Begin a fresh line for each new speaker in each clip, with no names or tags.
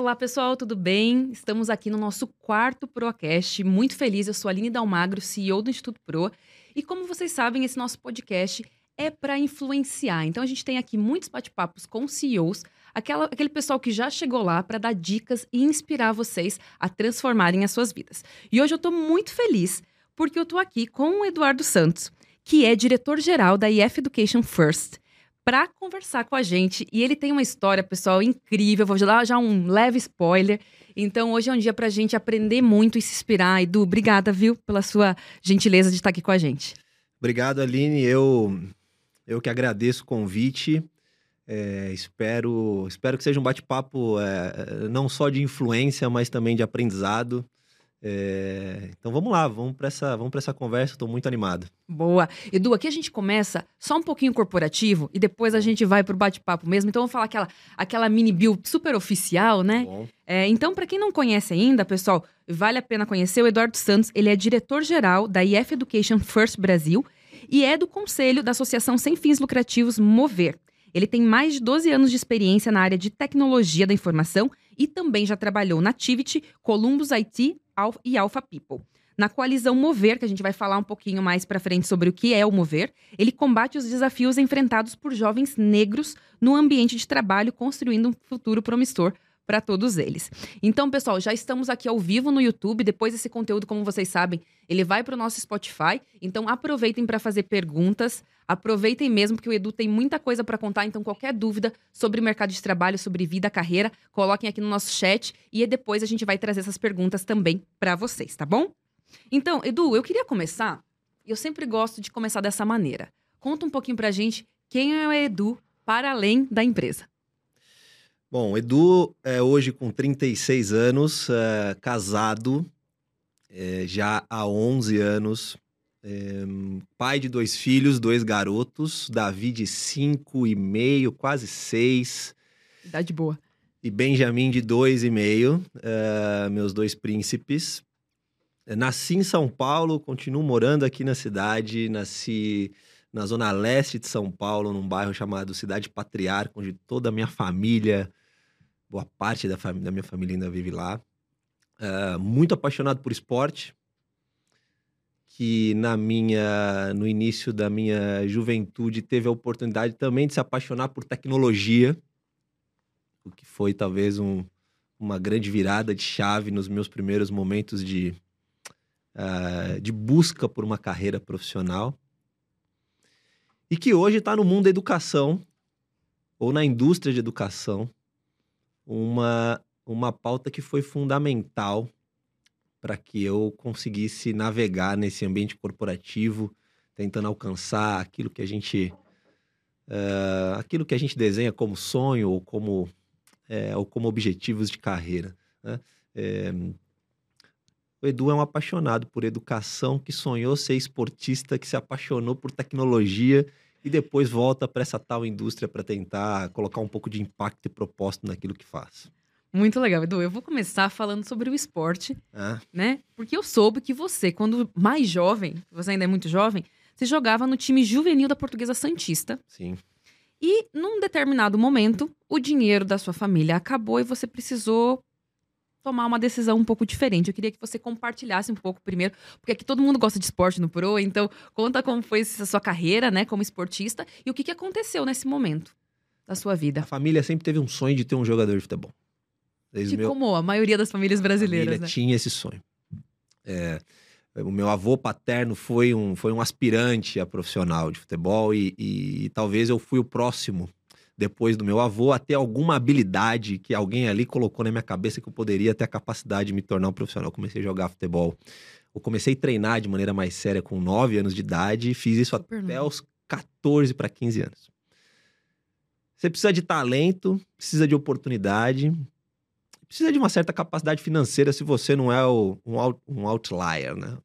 Olá, pessoal, tudo bem? Estamos aqui no nosso quarto Procast. Muito feliz, eu sou a Aline Dalmagro, CEO do Instituto Pro. E como vocês sabem, esse nosso podcast é para influenciar. Então a gente tem aqui muitos bate-papos com CEOs, aquela, aquele pessoal que já chegou lá para dar dicas e inspirar vocês a transformarem as suas vidas. E hoje eu estou muito feliz porque eu estou aqui com o Eduardo Santos, que é diretor-geral da IF Education First para conversar com a gente. E ele tem uma história, pessoal, incrível. Vou dar já um leve spoiler. Então, hoje é um dia para a gente aprender muito e se inspirar. Edu, obrigada, viu, pela sua gentileza de estar aqui com a gente.
Obrigado, Aline. Eu, eu que agradeço o convite. É, espero, espero que seja um bate-papo é, não só de influência, mas também de aprendizado. É... Então vamos lá, vamos para essa, vamos essa conversa, estou muito animado.
Boa. Edu, aqui a gente começa só um pouquinho corporativo e depois a gente vai para o bate-papo mesmo. Então vamos falar aquela, aquela mini build super oficial, né? É, então, para quem não conhece ainda, pessoal, vale a pena conhecer o Eduardo Santos. Ele é diretor-geral da IF Education First Brasil e é do conselho da Associação Sem Fins Lucrativos Mover. Ele tem mais de 12 anos de experiência na área de tecnologia da informação e também já trabalhou na Tivity, Columbus IT e Alpha People. Na coalizão Mover, que a gente vai falar um pouquinho mais para frente sobre o que é o Mover, ele combate os desafios enfrentados por jovens negros no ambiente de trabalho, construindo um futuro promissor para todos eles. Então, pessoal, já estamos aqui ao vivo no YouTube. Depois esse conteúdo, como vocês sabem, ele vai para o nosso Spotify. Então, aproveitem para fazer perguntas. Aproveitem mesmo que o Edu tem muita coisa para contar. Então, qualquer dúvida sobre mercado de trabalho, sobre vida, carreira, coloquem aqui no nosso chat e depois a gente vai trazer essas perguntas também para vocês, tá bom? Então, Edu, eu queria começar. Eu sempre gosto de começar dessa maneira. Conta um pouquinho para a gente quem é o Edu para além da empresa.
Bom, Edu é hoje com 36 anos, é, casado, é, já há 11 anos, é, pai de dois filhos, dois garotos, Davi de 5 e meio, quase 6.
Idade boa.
E Benjamin de 2 e meio, é, meus dois príncipes. Nasci em São Paulo, continuo morando aqui na cidade, nasci na zona leste de São Paulo, num bairro chamado Cidade Patriarca, onde toda a minha família boa parte da, da minha família ainda vive lá. Uh, muito apaixonado por esporte, que na minha no início da minha juventude teve a oportunidade também de se apaixonar por tecnologia, o que foi talvez um, uma grande virada de chave nos meus primeiros momentos de, uh, de busca por uma carreira profissional. E que hoje está no mundo da educação, ou na indústria de educação, uma, uma pauta que foi fundamental para que eu conseguisse navegar nesse ambiente corporativo, tentando alcançar aquilo que a gente uh, aquilo que a gente desenha como sonho ou como é, ou como objetivos de carreira. Né? É, o Edu é um apaixonado por educação, que sonhou ser esportista, que se apaixonou por tecnologia e depois volta para essa tal indústria para tentar colocar um pouco de impacto e propósito naquilo que faz.
Muito legal, Edu. Eu vou começar falando sobre o esporte, ah. né? Porque eu soube que você, quando mais jovem, você ainda é muito jovem, você jogava no time juvenil da Portuguesa Santista.
Sim.
E num determinado momento, o dinheiro da sua família acabou e você precisou tomar uma decisão um pouco diferente. Eu queria que você compartilhasse um pouco primeiro, porque aqui todo mundo gosta de esporte no Pro, então conta como foi a sua carreira, né, como esportista e o que, que aconteceu nesse momento da sua vida.
A família sempre teve um sonho de ter um jogador de futebol.
Desde de meu... como a maioria das famílias brasileiras, a família
né? tinha esse sonho. É, o meu avô paterno foi um, foi um aspirante a profissional de futebol e, e, e talvez eu fui o próximo depois do meu avô, a ter alguma habilidade que alguém ali colocou na minha cabeça que eu poderia ter a capacidade de me tornar um profissional. Eu comecei a jogar futebol. Eu comecei a treinar de maneira mais séria com 9 anos de idade e fiz isso Super até os 14 para 15 anos. Você precisa de talento, precisa de oportunidade, precisa de uma certa capacidade financeira se você não é o, um, um outlier, né?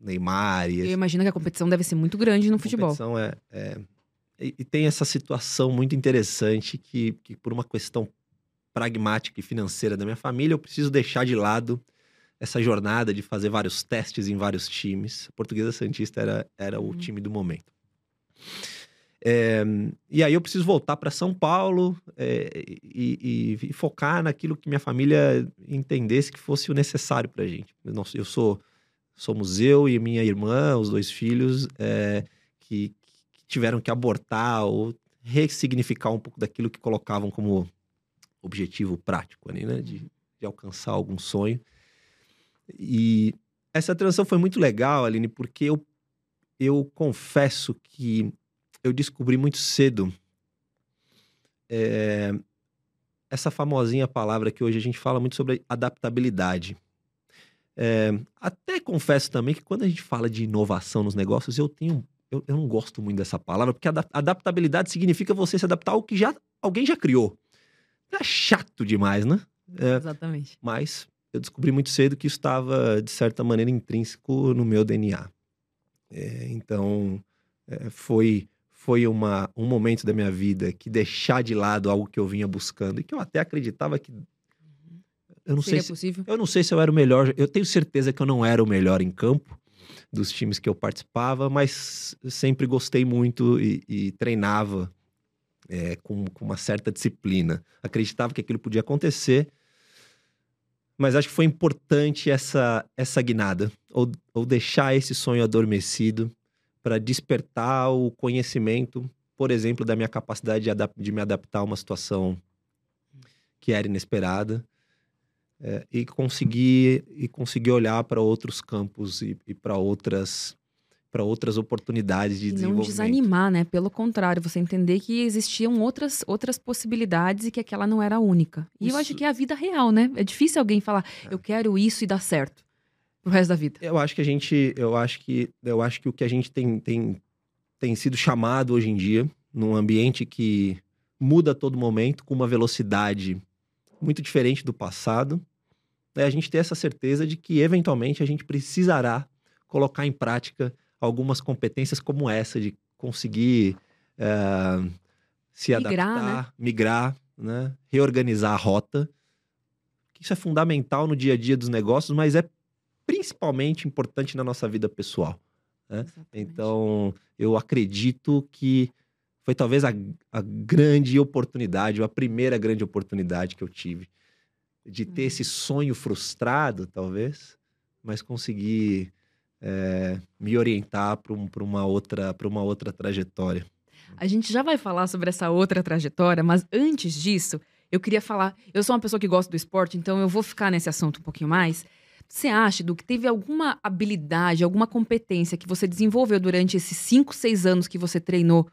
Neymar e...
Eu imagino que a competição deve ser muito grande no futebol.
A competição é, é e, e tem essa situação muito interessante que, que, por uma questão pragmática e financeira da minha família, eu preciso deixar de lado essa jornada de fazer vários testes em vários times. A Portuguesa Santista era, era o hum. time do momento. É, e aí eu preciso voltar para São Paulo é, e, e, e, focar naquilo que minha família entendesse que fosse o necessário para a gente. Eu, eu sou somos eu e minha irmã, os dois filhos, é, que, tiveram que abortar ou ressignificar um pouco daquilo que colocavam como objetivo prático ali, né? De, de alcançar algum sonho. E essa transição foi muito legal, Aline, porque eu, eu confesso que eu descobri muito cedo é, essa famosinha palavra que hoje a gente fala muito sobre adaptabilidade. É, até confesso também que quando a gente fala de inovação nos negócios, eu tenho. Eu, eu não gosto muito dessa palavra, porque adaptabilidade significa você se adaptar ao que já alguém já criou. É chato demais, né?
É, Exatamente.
Mas eu descobri muito cedo que isso estava, de certa maneira, intrínseco no meu DNA. É, então, é, foi foi uma, um momento da minha vida que deixar de lado algo que eu vinha buscando e que eu até acreditava que
eu não
Seria
sei possível?
Se, eu não sei se eu era o melhor. Eu tenho certeza que eu não era o melhor em campo dos times que eu participava, mas sempre gostei muito e, e treinava é, com, com uma certa disciplina. Acreditava que aquilo podia acontecer, mas acho que foi importante essa, essa guinada, ou, ou deixar esse sonho adormecido para despertar o conhecimento, por exemplo, da minha capacidade de, de me adaptar a uma situação que era inesperada é, e conseguir e conseguir olhar para outros campos e, e para outras para outras oportunidades de e desenvolvimento.
Não desanimar, né? Pelo contrário, você entender que existiam outras, outras possibilidades e que aquela não era a única. E isso... eu acho que é a vida real, né? É difícil alguém falar, é. eu quero isso e dar certo pro resto da vida?
Eu acho que a gente, eu acho que, eu acho que o que a gente tem, tem, tem sido chamado hoje em dia, num ambiente que muda a todo momento, com uma velocidade muito diferente do passado, é a gente ter essa certeza de que, eventualmente, a gente precisará colocar em prática algumas competências como essa, de conseguir é, se migrar, adaptar, né? migrar, né? reorganizar a rota. Isso é fundamental no dia a dia dos negócios, mas é principalmente importante na nossa vida pessoal. Né? Então, eu acredito que foi talvez a, a, grande oportunidade, ou a primeira grande oportunidade que eu tive de ter esse uhum. sonho frustrado, talvez, mas conseguir é, me orientar para um, uma, outra, uma outra trajetória.
A gente já vai falar sobre essa outra trajetória, mas antes disso, eu queria falar. Eu sou uma pessoa que gosta do esporte, então eu vou ficar nesse assunto um pouquinho mais. Você acha, do que teve alguma habilidade, alguma competência que você desenvolveu durante esses cinco, seis anos que você treinou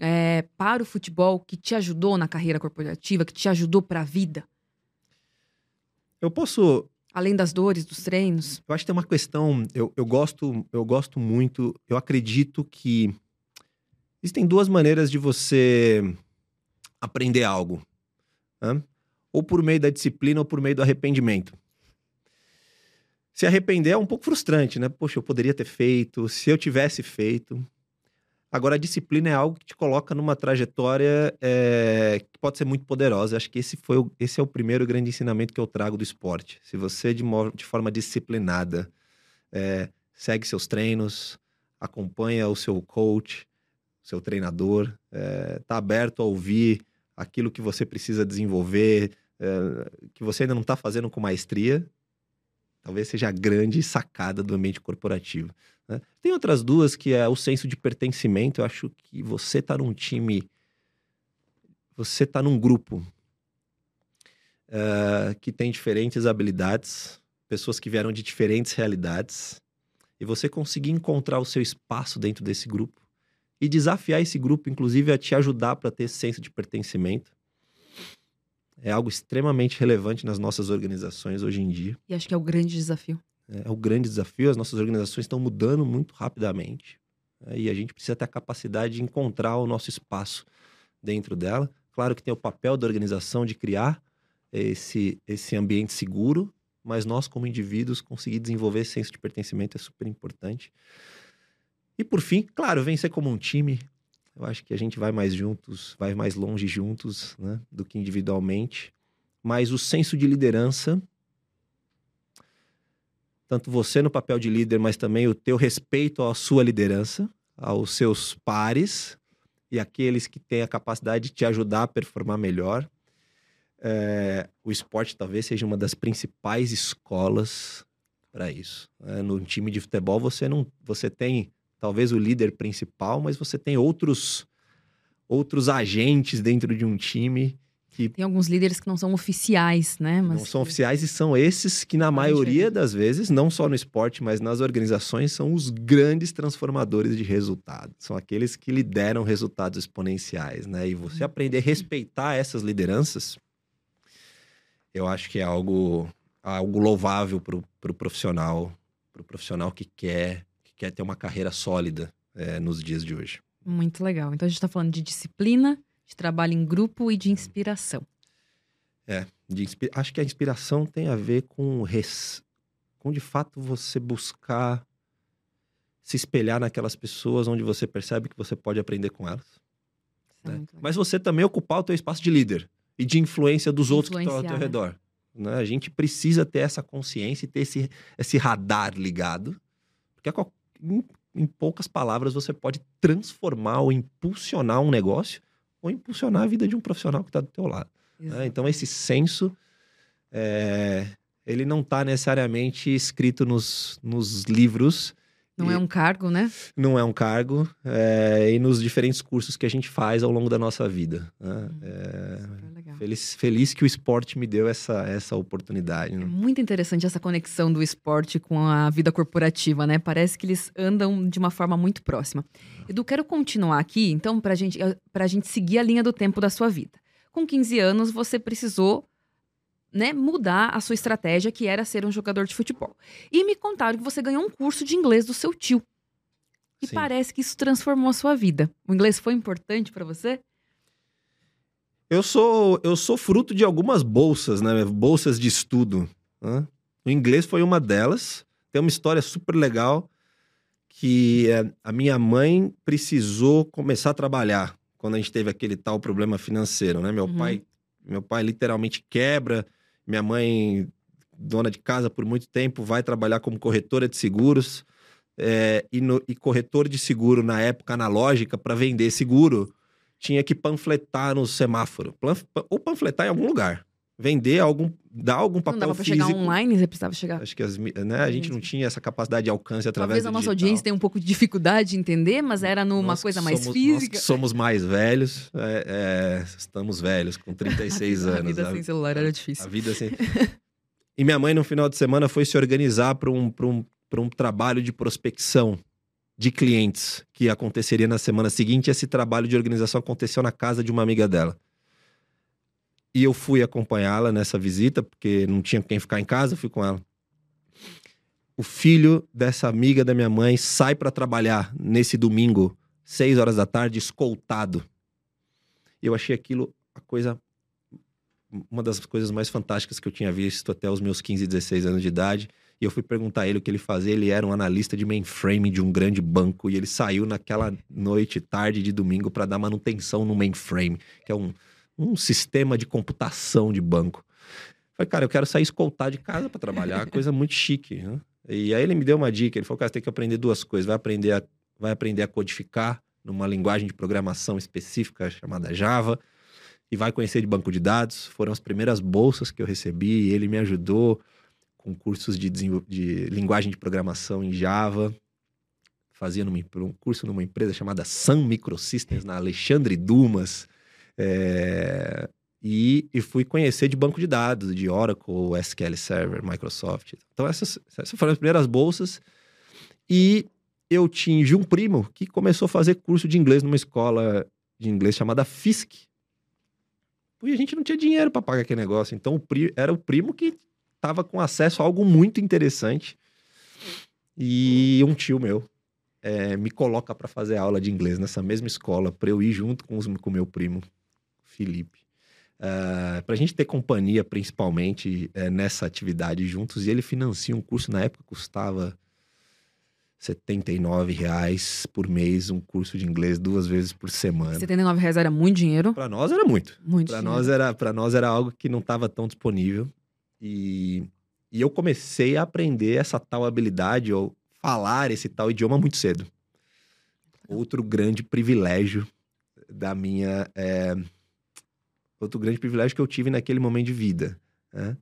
é, para o futebol que te ajudou na carreira corporativa, que te ajudou para a vida?
Eu posso.
Além das dores dos treinos?
Eu acho que tem uma questão. Eu, eu, gosto, eu gosto muito. Eu acredito que existem duas maneiras de você aprender algo: né? ou por meio da disciplina ou por meio do arrependimento se arrepender é um pouco frustrante, né? Poxa, eu poderia ter feito, se eu tivesse feito. Agora, a disciplina é algo que te coloca numa trajetória é, que pode ser muito poderosa. Acho que esse, foi o, esse é o primeiro grande ensinamento que eu trago do esporte. Se você, de, de forma disciplinada, é, segue seus treinos, acompanha o seu coach, seu treinador, está é, aberto a ouvir aquilo que você precisa desenvolver, que você ainda não está fazendo com maestria, talvez seja a grande sacada do ambiente corporativo. Né? Tem outras duas que é o senso de pertencimento. Eu acho que você está num time, você está num grupo uh, que tem diferentes habilidades, pessoas que vieram de diferentes realidades, e você conseguir encontrar o seu espaço dentro desse grupo e desafiar esse grupo, inclusive, a te ajudar para ter esse senso de pertencimento é algo extremamente relevante nas nossas organizações hoje em dia.
E acho que é o grande desafio.
É, é o grande desafio. As nossas organizações estão mudando muito rapidamente. É, e a gente precisa ter a capacidade de encontrar o nosso espaço dentro dela. Claro que tem o papel da organização de criar esse, esse ambiente seguro, mas nós, como indivíduos, conseguir desenvolver esse senso de pertencimento é super importante. E por fim, claro, vencer como um time. Eu acho que a gente vai mais juntos, vai mais longe juntos, né, do que individualmente. Mas o senso de liderança, tanto você no papel de líder, mas também o teu respeito à sua liderança, aos seus pares e aqueles que têm a capacidade de te ajudar a performar melhor. É, o esporte talvez seja uma das principais escolas para isso. É, no time de futebol você não, você tem talvez o líder principal, mas você tem outros outros agentes dentro de um time que
tem alguns líderes que não são oficiais, né?
Mas não são oficiais e são esses que na maioria das vezes, não só no esporte, mas nas organizações são os grandes transformadores de resultados. São aqueles que lideram resultados exponenciais, né? E você uhum. aprender a respeitar essas lideranças, eu acho que é algo algo louvável para o pro profissional, para o profissional que quer que quer ter uma carreira sólida é, nos dias de hoje.
Muito legal. Então a gente está falando de disciplina, de trabalho em grupo e de inspiração.
É, de, acho que a inspiração tem a ver com, res, com de fato você buscar se espelhar naquelas pessoas onde você percebe que você pode aprender com elas. É né? Mas você também ocupar o teu espaço de líder e de influência dos outros que estão ao teu né? redor. Né? A gente precisa ter essa consciência e ter esse, esse radar ligado. Porque em, em poucas palavras você pode transformar ou impulsionar um negócio ou impulsionar a vida de um profissional que está do teu lado. Né? Então, esse senso, é, ele não está necessariamente escrito nos, nos livros.
Não é um cargo, né?
Não é um cargo. É, e nos diferentes cursos que a gente faz ao longo da nossa vida. Né? Hum, é, feliz, feliz que o esporte me deu essa, essa oportunidade. Né?
É muito interessante essa conexão do esporte com a vida corporativa, né? Parece que eles andam de uma forma muito próxima. Edu, quero continuar aqui, então, para gente, eh, a gente seguir a linha do tempo da sua vida. Com 15 anos, você precisou né, mudar a sua estratégia, que era ser um jogador de futebol. E me contaram que você ganhou um curso de inglês do seu tio. E Sim. parece que isso transformou a sua vida. O inglês foi importante para você?
Eu sou, eu sou fruto de algumas bolsas, né? Bolsas de estudo. Né? O inglês foi uma delas. Tem uma história super legal que é, a minha mãe precisou começar a trabalhar quando a gente teve aquele tal problema financeiro, né? Meu uhum. pai, meu pai literalmente quebra, minha mãe, dona de casa por muito tempo, vai trabalhar como corretora de seguros é, e, no, e corretor de seguro na época analógica para vender seguro tinha que panfletar no semáforo. Ou panfletar em algum lugar vender algum, dar algum papel não dava
físico. chegar online, você precisava chegar.
Acho que as, né, a gente não tinha essa capacidade de alcance através
Talvez a nossa audiência tenha um pouco de dificuldade de entender, mas era numa nós coisa mais
somos,
física.
somos mais velhos, é, é, estamos velhos, com 36 anos. A
vida a, sem celular era difícil.
A vida sem... e minha mãe, no final de semana, foi se organizar para um, um, um trabalho de prospecção de clientes que aconteceria na semana seguinte. Esse trabalho de organização aconteceu na casa de uma amiga dela. E eu fui acompanhá-la nessa visita, porque não tinha quem ficar em casa, fui com ela. O filho dessa amiga da minha mãe sai para trabalhar nesse domingo, seis horas da tarde, escoltado. Eu achei aquilo a coisa uma das coisas mais fantásticas que eu tinha visto até os meus 15, 16 anos de idade. E eu fui perguntar a ele o que ele fazia. Ele era um analista de mainframe de um grande banco e ele saiu naquela noite, tarde de domingo, para dar manutenção no mainframe, que é um, um sistema de computação de banco. Falei, cara, eu quero sair escoltar de casa para trabalhar, coisa muito chique. Né? E aí ele me deu uma dica, ele falou, cara, você tem que aprender duas coisas. Vai aprender a, vai aprender a codificar numa linguagem de programação específica chamada Java e vai conhecer de banco de dados. Foram as primeiras bolsas que eu recebi e ele me ajudou com cursos de, de linguagem de programação em Java. Fazia numa, um curso numa empresa chamada Sun Microsystems, na Alexandre Dumas. É, e, e, fui conhecer de banco de dados, de Oracle, SQL Server, Microsoft. Então, essas, essas foram as primeiras bolsas. E eu tinha um primo que começou a fazer curso de inglês numa escola de inglês chamada FISC. E a gente não tinha dinheiro para pagar aquele negócio. Então, o era o primo que estava com acesso a algo muito interessante. E um tio meu é, me coloca para fazer aula de inglês nessa mesma escola, para eu ir junto com o meu primo, Felipe. Uh, ah, para a gente ter companhia, principalmente uh, nessa atividade juntos, e ele financia um curso, na época custava 79 reais por mês, um curso de inglês duas vezes por semana.
79 reais era muito dinheiro?
Para nós era muito.
Muito
Para nós era Para nós era algo que não estava tão disponível. E, e eu comecei a aprender essa tal habilidade, ou falar esse tal idioma muito cedo. Outro grande privilégio da minha é, outro grande privilégio que eu tive naquele momento de vida. Né?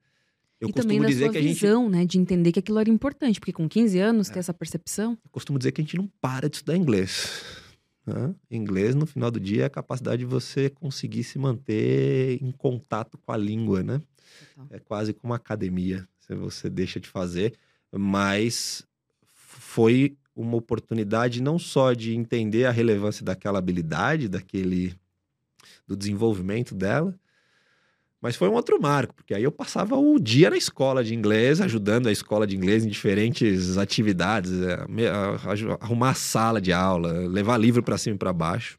Eu e também da dizer sua que a visão, gente... né, de entender que aquilo era importante, porque com 15 anos é. ter essa percepção.
Eu costumo dizer que a gente não para de estudar inglês. Né? Inglês, no final do dia, é a capacidade de você conseguir se manter em contato com a língua, né? É quase como uma academia, se você deixa de fazer, mas foi uma oportunidade não só de entender a relevância daquela habilidade, daquele do desenvolvimento dela, mas foi um outro marco, porque aí eu passava o dia na escola de inglês, ajudando a escola de inglês em diferentes atividades, é, arrumar a sala de aula, levar livro para cima e para baixo,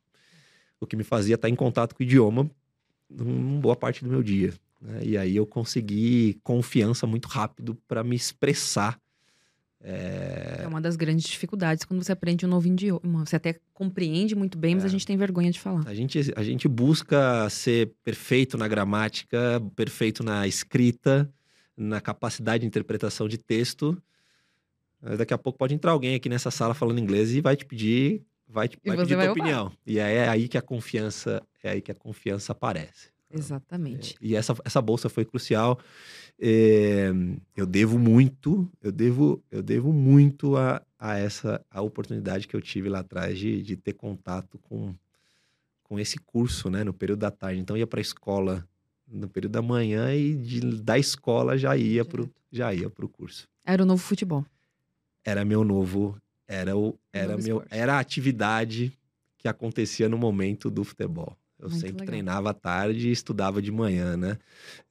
o que me fazia estar em contato com o idioma em boa parte do meu dia. Né? E aí eu consegui confiança muito rápido para me expressar
é... é... uma das grandes dificuldades quando você aprende um novo idioma. Você até compreende muito bem, mas é. a gente tem vergonha de falar.
A gente, a gente busca ser perfeito na gramática, perfeito na escrita, na capacidade de interpretação de texto. Daqui a pouco pode entrar alguém aqui nessa sala falando inglês e vai te pedir, vai, te, vai pedir vai tua opinião. E é aí que a confiança, é aí que a confiança aparece.
Exatamente.
É, e essa, essa bolsa foi crucial. É, eu devo muito, eu devo, eu devo muito a, a essa a oportunidade que eu tive lá atrás de, de ter contato com, com esse curso, né, no período da tarde. Então eu ia para a escola no período da manhã e de, da escola já ia para já ia pro curso.
Era o novo futebol.
Era meu novo, era o era meu esporte. era a atividade que acontecia no momento do futebol. Eu Muito sempre legal. treinava à tarde e estudava de manhã, né?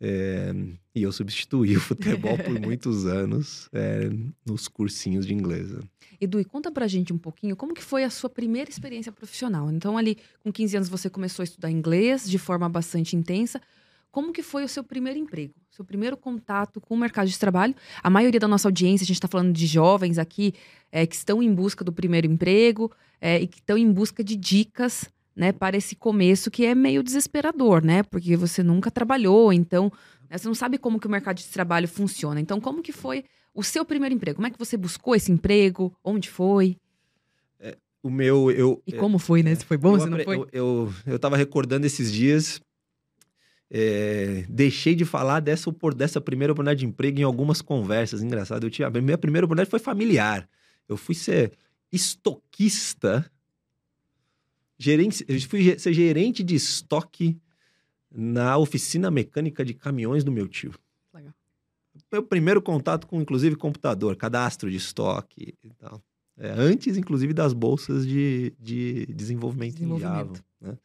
É, e eu substituí o futebol por muitos anos é, nos cursinhos de inglês. Né?
Edu, e conta pra gente um pouquinho como que foi a sua primeira experiência profissional. Então, ali, com 15 anos, você começou a estudar inglês de forma bastante intensa. Como que foi o seu primeiro emprego? Seu primeiro contato com o mercado de trabalho? A maioria da nossa audiência, a gente está falando de jovens aqui é, que estão em busca do primeiro emprego é, e que estão em busca de dicas né, para esse começo que é meio desesperador, né? Porque você nunca trabalhou, então né, você não sabe como que o mercado de trabalho funciona. Então, como que foi o seu primeiro emprego? Como é que você buscou esse emprego? Onde foi?
É, o meu, eu...
E como foi, né? Se foi bom, se não foi?
Eu, eu, eu tava recordando esses dias, é, deixei de falar dessa, dessa primeira oportunidade de emprego em algumas conversas. Engraçado, eu tinha, a minha primeira oportunidade foi familiar. Eu fui ser estoquista gerente, eu fui ser gerente de estoque na oficina mecânica de caminhões do meu tio. Legal. Meu primeiro contato com, inclusive, computador, cadastro de estoque e tal. É, antes, inclusive, das bolsas de, de desenvolvimento, desenvolvimento. em Java. Né?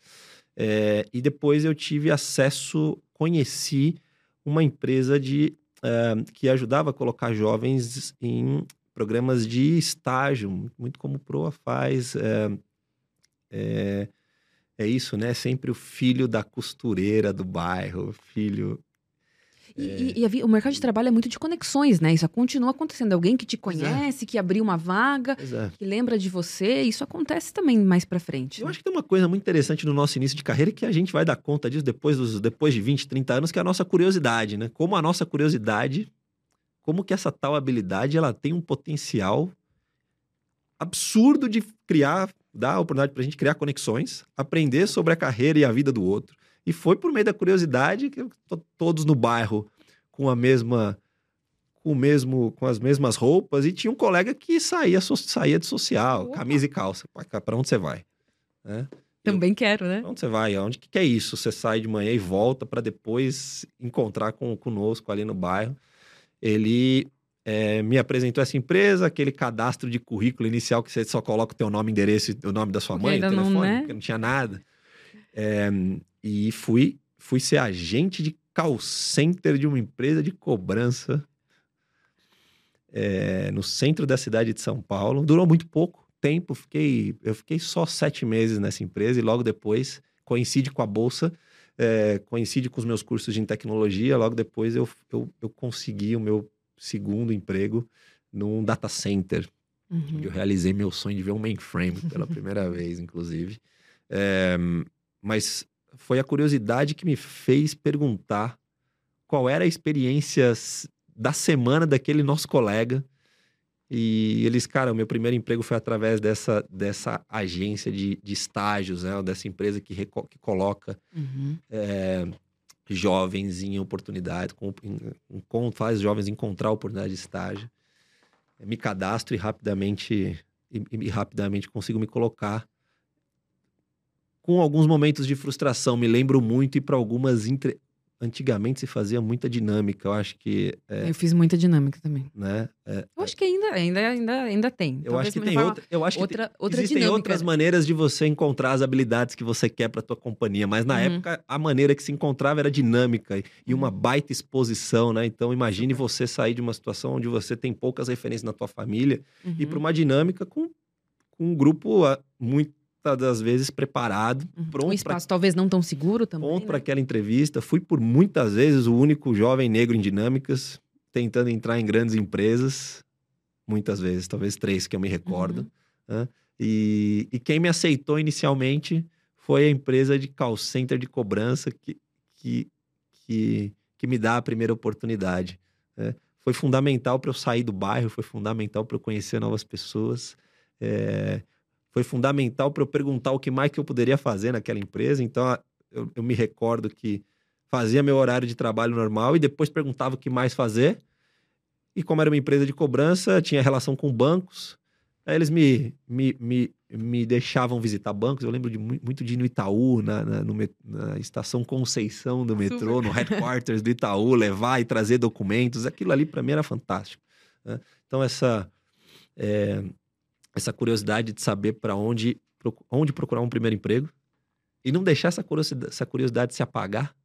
É, e depois eu tive acesso, conheci uma empresa de, é, que ajudava a colocar jovens em programas de estágio, muito como o Proa faz, é, é, é isso, né? Sempre o filho da costureira do bairro, filho.
E, é... e, e a, o mercado de trabalho é muito de conexões, né? Isso continua acontecendo. Alguém que te é. conhece, que abriu uma vaga, é. que lembra de você. Isso acontece também mais pra frente.
Eu né? acho que tem uma coisa muito interessante no nosso início de carreira que a gente vai dar conta disso depois, dos, depois de 20, 30 anos, que é a nossa curiosidade, né? Como a nossa curiosidade, como que essa tal habilidade ela tem um potencial absurdo de criar dá a oportunidade para a gente criar conexões, aprender sobre a carreira e a vida do outro. E foi por meio da curiosidade que todos no bairro com a mesma com o mesmo com as mesmas roupas e tinha um colega que saía saía de social, Opa. camisa e calça. Para onde você vai?
Né? Também Eu, quero, né?
Onde você vai? Onde que, que é isso? Você sai de manhã e volta para depois encontrar com conosco ali no bairro. Ele é, me apresentou essa empresa, aquele cadastro de currículo inicial que você só coloca o teu nome, endereço e o nome da sua mãe, o telefone, não, né? porque não tinha nada. É, e fui, fui ser agente de call center de uma empresa de cobrança é, no centro da cidade de São Paulo. Durou muito pouco tempo, fiquei, eu fiquei só sete meses nessa empresa e logo depois coincide com a bolsa, é, coincide com os meus cursos de tecnologia. Logo depois eu, eu, eu consegui o meu segundo emprego num data center. Uhum. Eu realizei meu sonho de ver um mainframe pela primeira vez, inclusive. É, mas foi a curiosidade que me fez perguntar qual era a experiência da semana daquele nosso colega E eles, cara, o meu primeiro emprego foi através dessa, dessa agência de, de estágios, né? Dessa empresa que, que coloca
Uhum.
é, jovens em oportunidade, com, com- faz jovens encontrar oportunidade de estágio. Me cadastro e rapidamente, e, e rapidamente consigo me colocar. Com alguns momentos de frustração, me lembro muito e para algumas entre... antigamente se fazia muita dinâmica. Eu acho que, é,
Eu fiz muita dinâmica também.
né? é,
Eu acho que ainda, ainda, ainda, ainda tem.
eu
Talvez
acho que tem outra, eu acho que
outra, outra
Existem
dinâmica.
outras maneiras de você encontrar as habilidades que você quer para tua companhia, mas na
Uhum.
época a maneira que se encontrava era dinâmica e uma
Uhum.
baita exposição, né? Então imagine
Super.
você sair de uma situação onde você tem poucas referências na tua família e ir
Uhum.
para uma dinâmica com, com um grupo ah, muitas das vezes preparado,
Uhum. Um
pronto para
espaço talvez não tão seguro também.
pronto
né?
para aquela entrevista. Fui por muitas vezes o único jovem negro em dinâmicas, tentando entrar em grandes empresas, muitas vezes, talvez três que eu me recordo.
Uhum.
né? E, e quem me aceitou inicialmente foi a empresa de call center de cobrança que, que, que, que me dá a primeira oportunidade. né? Foi fundamental para eu sair do bairro, foi fundamental para eu conhecer novas pessoas. é, foi fundamental para eu perguntar o que mais que eu poderia fazer naquela empresa. Então, eu, eu me recordo que fazia meu horário de trabalho normal e depois perguntava o que mais fazer. E como era uma empresa de cobrança, tinha relação com bancos. Aí eles me, me, me, me deixavam visitar bancos. Eu lembro de mu- muito de ir no Itaú, na, na, no na estação Conceição do metrô, no headquarters do Itaú, levar e trazer documentos. Aquilo ali para mim era fantástico. né? Então, essa, é, essa curiosidade de saber para onde, onde procurar um primeiro emprego e não deixar essa curiosidade, essa curiosidade se apagar,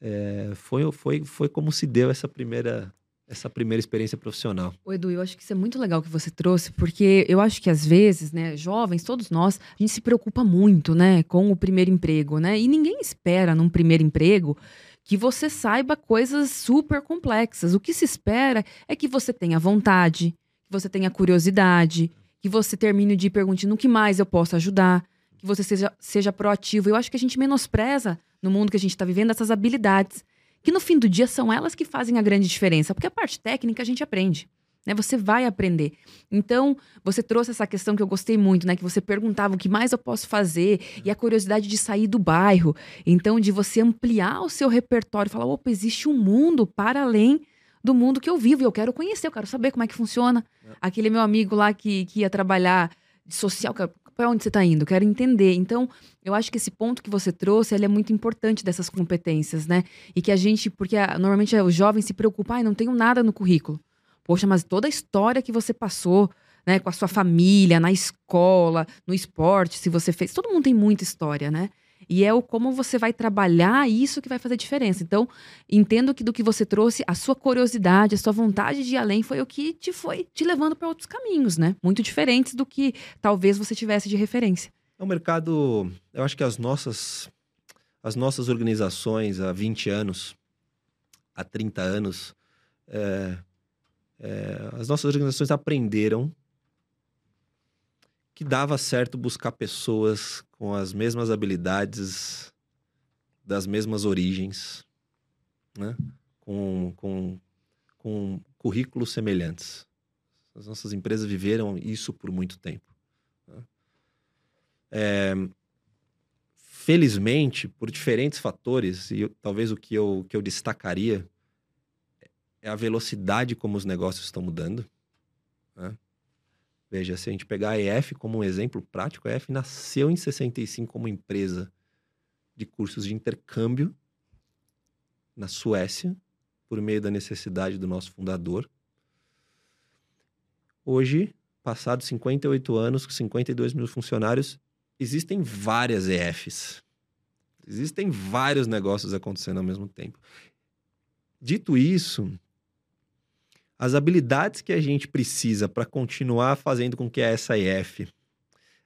é, foi, foi, foi como se deu essa primeira, essa primeira experiência profissional.
Ô, Edu, eu acho que isso é muito legal que você trouxe, porque eu acho que às vezes, né, jovens, todos nós, a gente se preocupa muito, né, com o primeiro emprego, né? E ninguém espera num primeiro emprego que você saiba coisas super complexas. O que se espera é que você tenha vontade, que você tenha curiosidade, que você termine de ir perguntando o que mais eu posso ajudar, que você seja, seja proativo. Eu acho que a gente menospreza no mundo que a gente está vivendo essas habilidades que no fim do dia são elas que fazem a grande diferença, porque a parte técnica a gente aprende. Né, você vai aprender. Então, você trouxe essa questão que eu gostei muito, né? Que você perguntava o que mais eu posso fazer e a curiosidade de sair do bairro. Então, de você ampliar o seu repertório, falar, opa, existe um mundo para além do mundo que eu vivo e eu quero conhecer, eu quero saber como é que funciona. Aquele meu amigo lá que, que ia trabalhar de social, para onde você está indo? Eu quero entender. Então, eu acho que esse ponto que você trouxe, ele é muito importante dessas competências, né? E que a gente, porque ah, normalmente os jovens se preocupam, ai, não tenho nada no currículo. Poxa, mas toda a história que você passou, né, com a sua família, na escola, no esporte, se você fez, todo mundo tem muita história, né? E é o como você vai trabalhar isso que vai fazer diferença. Então, entendo que do que você trouxe, a sua curiosidade, a sua vontade de ir além foi o que te foi te levando para outros caminhos, né? Muito diferentes do que talvez você tivesse de referência.
É um mercado, eu acho que as nossas as nossas organizações há 20 anos, há 30 anos, é, é, as nossas organizações aprenderam que dava certo buscar pessoas com as mesmas habilidades, das mesmas origens, né? com, com, com currículos semelhantes. As nossas empresas viveram isso por muito tempo. né? É, felizmente, por diferentes fatores, e talvez o que eu, que eu destacaria é a velocidade como os negócios estão mudando. né? Veja, se a gente pegar a EF como um exemplo prático, a EF nasceu em 65 como empresa de cursos de intercâmbio na Suécia, por meio da necessidade do nosso fundador. Hoje, passados 58 anos, com 52 mil funcionários, existem várias EFs. Existem vários negócios acontecendo ao mesmo tempo. Dito isso, as habilidades que a gente precisa para continuar fazendo com que a SAF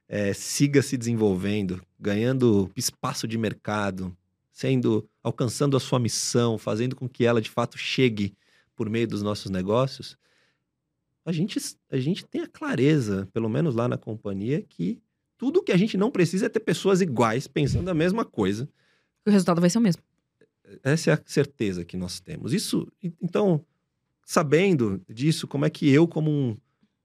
eh, siga se desenvolvendo, ganhando espaço de mercado, sendo alcançando a sua missão, fazendo com que ela de fato chegue por meio dos nossos negócios, a gente, a gente tem a clareza, pelo menos lá na companhia, que tudo que a gente não precisa é ter pessoas iguais pensando a mesma coisa.
O resultado vai ser o mesmo.
Essa é a certeza que nós temos. Isso, então, sabendo disso, como é que eu, como um,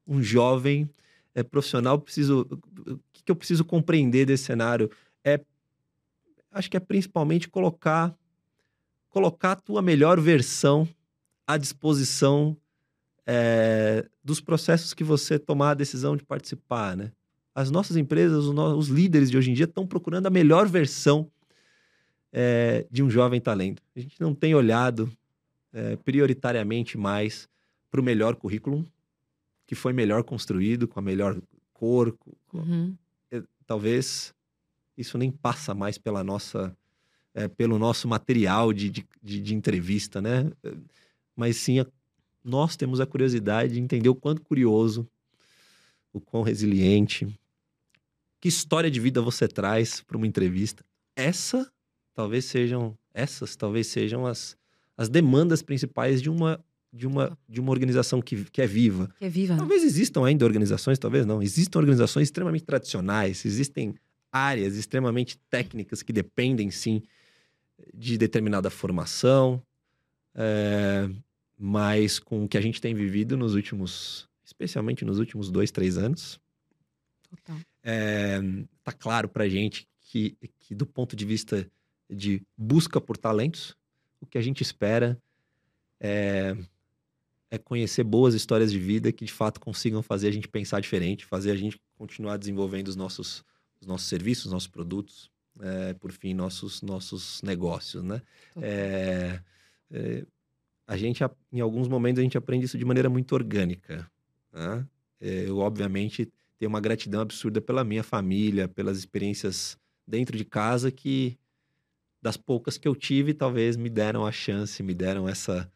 um jovem é, profissional, preciso. O que eu preciso compreender desse cenário? É. Acho que é principalmente colocar colocar a tua melhor versão à disposição é, dos processos que você tomar a decisão de participar, né? As nossas empresas, os, os líderes de hoje em dia estão procurando a melhor versão é, de um jovem talento. A gente não tem olhado é, prioritariamente mais para o melhor currículo, que foi melhor construído, com a melhor cor. Com... Uhum. Talvez isso nem passa mais pela nossa é, pelo nosso material de, de, de, de, entrevista, né? Mas sim, a, nós temos a curiosidade de entender o quanto curioso, o quão resiliente, que história de vida você traz para uma entrevista. Essa talvez sejam essas talvez sejam as, as demandas principais de uma de uma, de uma organização que, que é viva.
Que é viva. Né?
Talvez existam ainda organizações, talvez não. Existem organizações extremamente tradicionais, existem áreas extremamente técnicas que dependem, sim, de determinada formação, é, mas com o que a gente tem vivido nos últimos, especialmente nos últimos dois, três anos, Total. É, tá claro para gente que, que do ponto de vista de busca por talentos, o que a gente espera é, é conhecer boas histórias de vida que de fato consigam fazer a gente pensar diferente, fazer a gente continuar desenvolvendo os nossos, os nossos serviços, os nossos produtos, é, por fim, nossos, nossos negócios, né? É, é, a gente, em alguns momentos, a gente aprende isso de maneira muito orgânica. Né? É, eu, obviamente, tenho uma gratidão absurda pela minha família, pelas experiências dentro de casa que, das poucas que eu tive, talvez me deram a chance, me deram essa,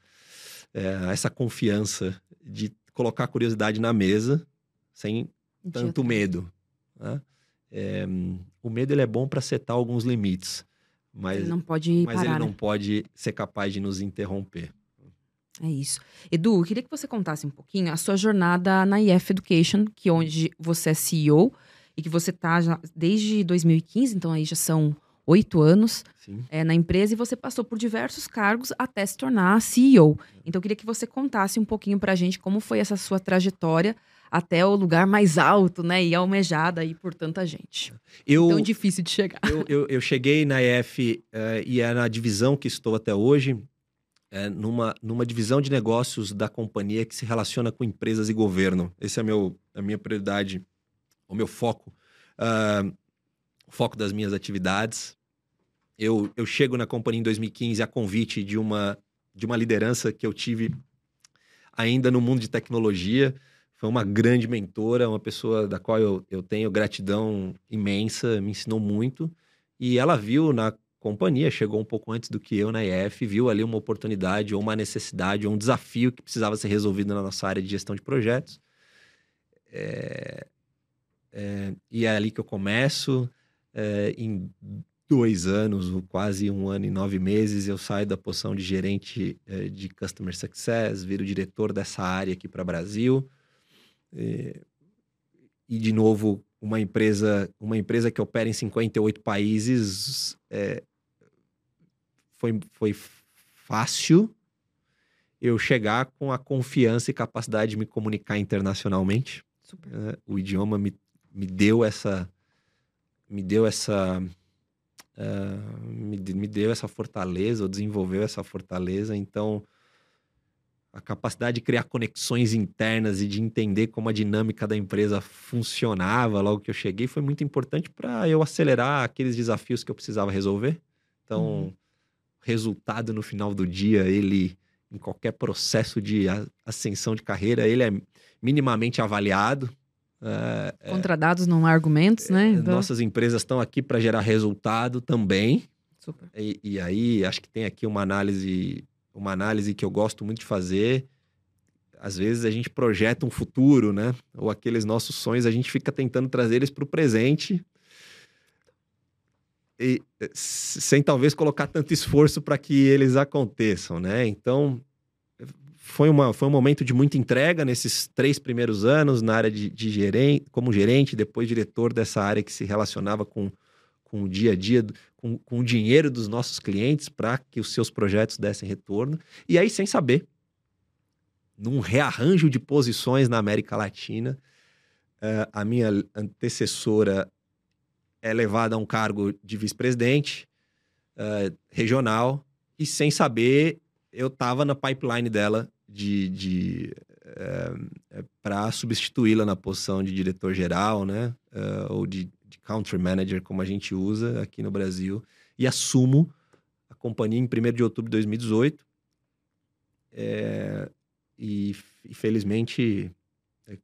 é, essa confiança de colocar a curiosidade na mesa sem tanto medo. Né? É, o medo ele é bom para setar alguns limites, mas
ele não pode
mas
parar,
ele não
né?
pode ser capaz de nos interromper.
É isso. Edu, eu queria que você contasse um pouquinho a sua jornada na IF Education, que é onde você é CEO e que você está desde 2015, então aí já são oito anos é, na empresa e você passou por diversos cargos até se tornar CEO. Então eu queria que você contasse um pouquinho para a gente como foi essa sua trajetória até o lugar mais alto, né? E almejada aí por tanta gente. Eu, Tão difícil de chegar.
Eu, eu, eu cheguei na EF uh, eh, e é na divisão que estou até hoje, é, numa, numa divisão de negócios da companhia que se relaciona com empresas e governo. Esse é meu, a minha prioridade, o meu foco, uh, o foco das minhas atividades. Eu, eu chego na companhia em 2015 a convite de uma, de uma liderança que eu tive ainda no mundo de tecnologia foi uma grande mentora, uma pessoa da qual eu, eu tenho gratidão imensa, me ensinou muito. E ela viu na companhia, chegou um pouco antes do que eu na IF, viu ali uma oportunidade, ou uma necessidade, ou um desafio que precisava ser resolvido na nossa área de gestão de projetos. É, é, e é ali que eu começo. É, em dois anos, quase um ano e nove meses, eu saio da posição de gerente é, de Customer Success, viro diretor dessa área aqui para o Brasil. É, e de novo, uma empresa, uma empresa que opera em 58 países é, foi, foi fácil eu chegar com a confiança e capacidade de me comunicar internacionalmente. É, o idioma me, me deu essa me deu essa uh, me, me deu essa fortaleza, ou desenvolveu essa fortaleza. Então, a capacidade de criar conexões internas e de entender como a dinâmica da empresa funcionava logo que eu cheguei foi muito importante para eu acelerar aqueles desafios que eu precisava resolver. Então, uhum. resultado no final do dia, ele em qualquer processo de ascensão de carreira, ele é minimamente avaliado.
É, é Contra dados, não há argumentos, né?
É, então... Nossas empresas estão aqui para gerar resultado também. Super. E, e aí, acho que tem aqui uma análise uma análise que eu gosto muito de fazer. Às vezes a gente projeta um futuro, né? Ou aqueles nossos sonhos, a gente fica tentando trazer eles para o presente. E, sem talvez colocar tanto esforço para que eles aconteçam, né? Então, foi, uma, foi um momento de muita entrega nesses três primeiros anos na área de, de gerente, como gerente, depois diretor dessa área que se relacionava com com o dia a dia, com, com o dinheiro dos nossos clientes para que os seus projetos dessem retorno. E aí, sem saber, num rearranjo de posições na América Latina. Uh, a minha antecessora é levada a um cargo de vice-presidente uh, regional e sem saber eu estava na pipeline dela de, de uh, para substituí-la na posição de diretor geral, né, ou de, de country manager como a gente usa aqui no Brasil e assumo a companhia em 1 de outubro de 2018 é, e, e, felizmente é,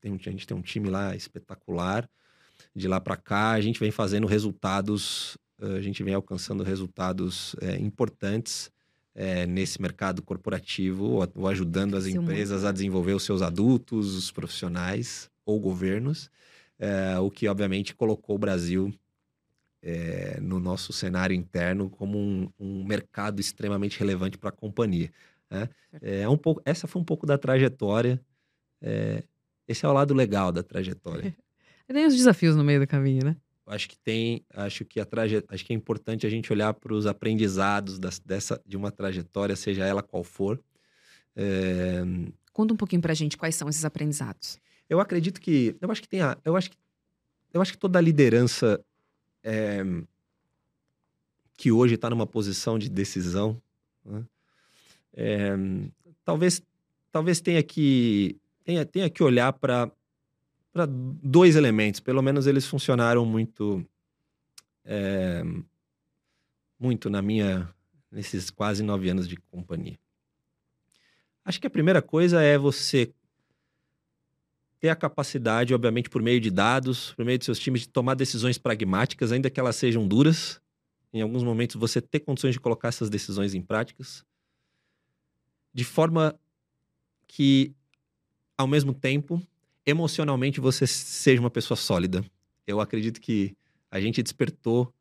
tem, a gente tem um time lá espetacular. De lá para cá, a gente vem fazendo resultados, a gente vem alcançando resultados é, importantes é, nesse mercado corporativo, ou, ou ajudando as empresas a desenvolver os seus adultos, os profissionais ou governos, é, o que obviamente colocou o Brasil é, no nosso cenário interno como um, um mercado extremamente relevante para a companhia. Né? É um pouco, essa foi um pouco da trajetória. É, esse é o lado legal da trajetória.
tem os desafios no meio do caminho, né?
Acho que tem, acho que a traje, acho que é importante a gente olhar para os aprendizados das, dessa, de uma trajetória, seja ela qual for. É...
Conta um pouquinho para a gente quais são esses aprendizados.
Eu acredito que, eu acho que tem, a, eu acho que, eu acho que toda liderança é, que hoje está numa posição de decisão, né? É, talvez, talvez tenha que, tenha, tenha que olhar para dois elementos. Pelo menos eles funcionaram muito, é, muito na minha nesses quase nove anos de companhia. Acho que a primeira coisa é você ter a capacidade, obviamente, por meio de dados, por meio de seus times, de tomar decisões pragmáticas, ainda que elas sejam duras. Em alguns momentos, você ter condições de colocar essas decisões em práticas de forma que, ao mesmo tempo, emocionalmente você seja uma pessoa sólida. Eu acredito que a gente despertou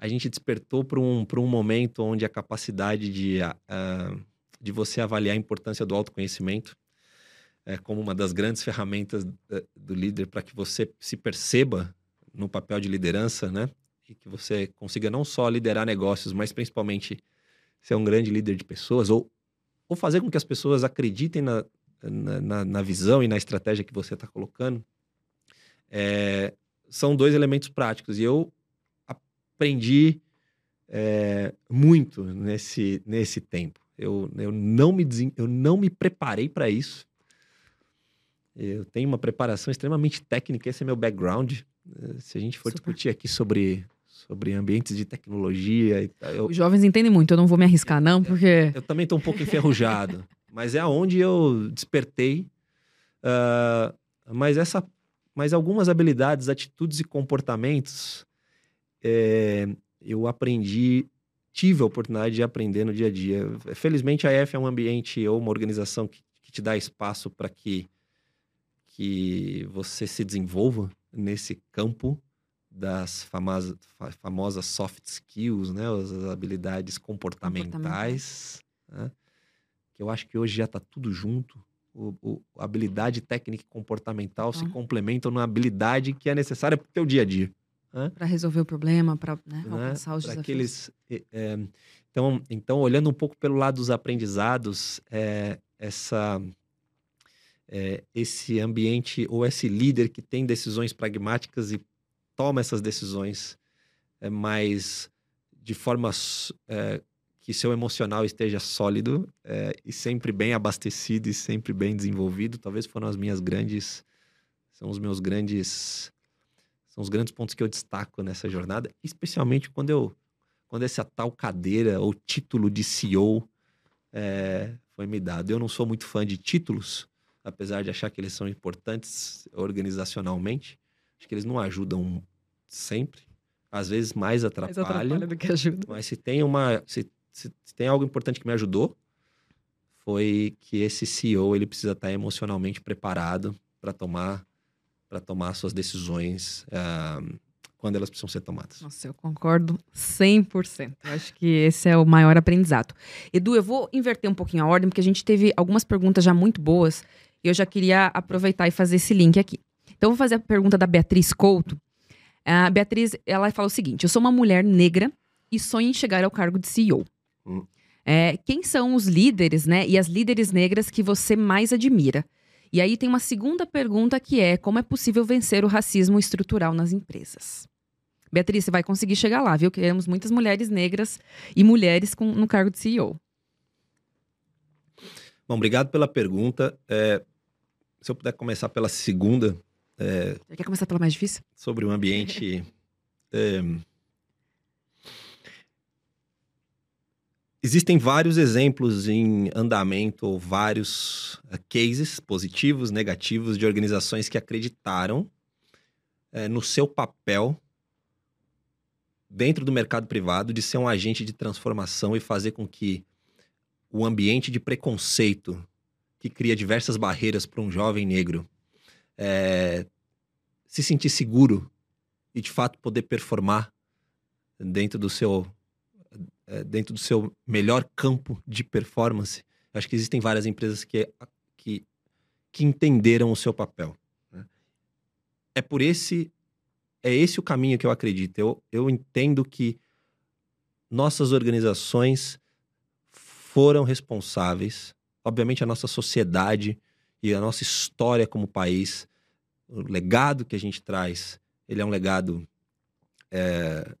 a gente despertou para um, um momento onde a capacidade de, uh, de você avaliar a importância do autoconhecimento é como uma das grandes ferramentas do líder para que você se perceba no papel de liderança, né? E que você consiga não só liderar negócios, mas principalmente ser um grande líder de pessoas ou ou fazer com que as pessoas acreditem na, na, na visão e na estratégia que você está colocando, é, são dois elementos práticos. E eu aprendi é, muito nesse, nesse tempo. Eu, eu, não me, eu não me preparei para isso. Eu tenho uma preparação extremamente técnica, esse é meu background. Se a gente for Super. discutir aqui sobre sobre ambientes de tecnologia.
Eu, Os jovens entendem muito, eu não vou me arriscar, não, porque.
Eu também estou um pouco enferrujado, mas é aonde eu despertei. Uh, mas essa, mas algumas habilidades, atitudes e comportamentos é, eu aprendi, tive a oportunidade de aprender no dia a dia. Felizmente a EF é um ambiente ou uma organização que, que te dá espaço para que que você se desenvolva nesse campo das famosas, famosas soft skills, né? As habilidades comportamentais, né? Que eu acho que hoje já está tudo junto. O, o, a habilidade técnica e comportamental se complementam na habilidade que é necessária para o teu dia a dia.
Né? Para resolver o problema, para né, né? alcançar os
pra desafios. Aqueles, é, então, então, olhando um pouco pelo lado dos aprendizados, é, essa, é, esse ambiente ou esse líder que tem decisões pragmáticas e toma essas decisões é, mais de forma é, que seu emocional esteja sólido é, e sempre bem abastecido e sempre bem desenvolvido. Talvez foram as minhas grandes, são os meus grandes, são os grandes pontos que eu destaco nessa jornada, especialmente quando eu, quando essa tal cadeira ou título de CEO é, foi me dado. Eu não sou muito fã de títulos, apesar de achar que eles são importantes organizacionalmente. Acho que eles não ajudam sempre. Às vezes mais atrapalha. Mais atrapalha
do que ajuda.
Mas se tem uma. Se, se, tem algo importante que me ajudou, foi que esse CEO ele precisa estar emocionalmente preparado para tomar para tomar suas decisões uh, quando elas precisam ser tomadas.
Nossa, eu concordo 100%. Eu acho que esse é o maior aprendizado. Edu, eu vou inverter um pouquinho a ordem, porque a gente teve algumas perguntas já muito boas e eu já queria aproveitar e fazer esse link aqui. Então, eu vou fazer a pergunta da Beatriz Couto, a Beatriz, ela fala o seguinte: eu sou uma mulher negra e sonho em chegar ao cargo de CEO. Hum. É, quem são os líderes, né, e as líderes negras que você mais admira? E aí tem uma segunda pergunta que é: como é possível vencer o racismo estrutural nas empresas? Beatriz, você vai conseguir chegar lá, viu? Queremos muitas mulheres negras e mulheres com, no cargo de CEO.
Bom, obrigado pela pergunta. É, se eu puder começar pela segunda. É,
quer começar pela mais difícil?
Sobre o ambiente. é, existem vários exemplos em andamento, vários uh, cases positivos, negativos, de organizações que acreditaram é, no seu papel dentro do mercado privado de ser um agente de transformação e fazer com que o ambiente de preconceito que cria diversas barreiras para um jovem negro é, se sentir seguro e de fato poder performar dentro do seu é, dentro do seu melhor campo de performance. Acho que existem várias empresas que, que, que entenderam o seu papel. Né? É por esse é esse o caminho que eu acredito. Eu, eu entendo que nossas organizações foram responsáveis, obviamente a nossa sociedade e a nossa história como país, o legado que a gente traz, ele é um legado é,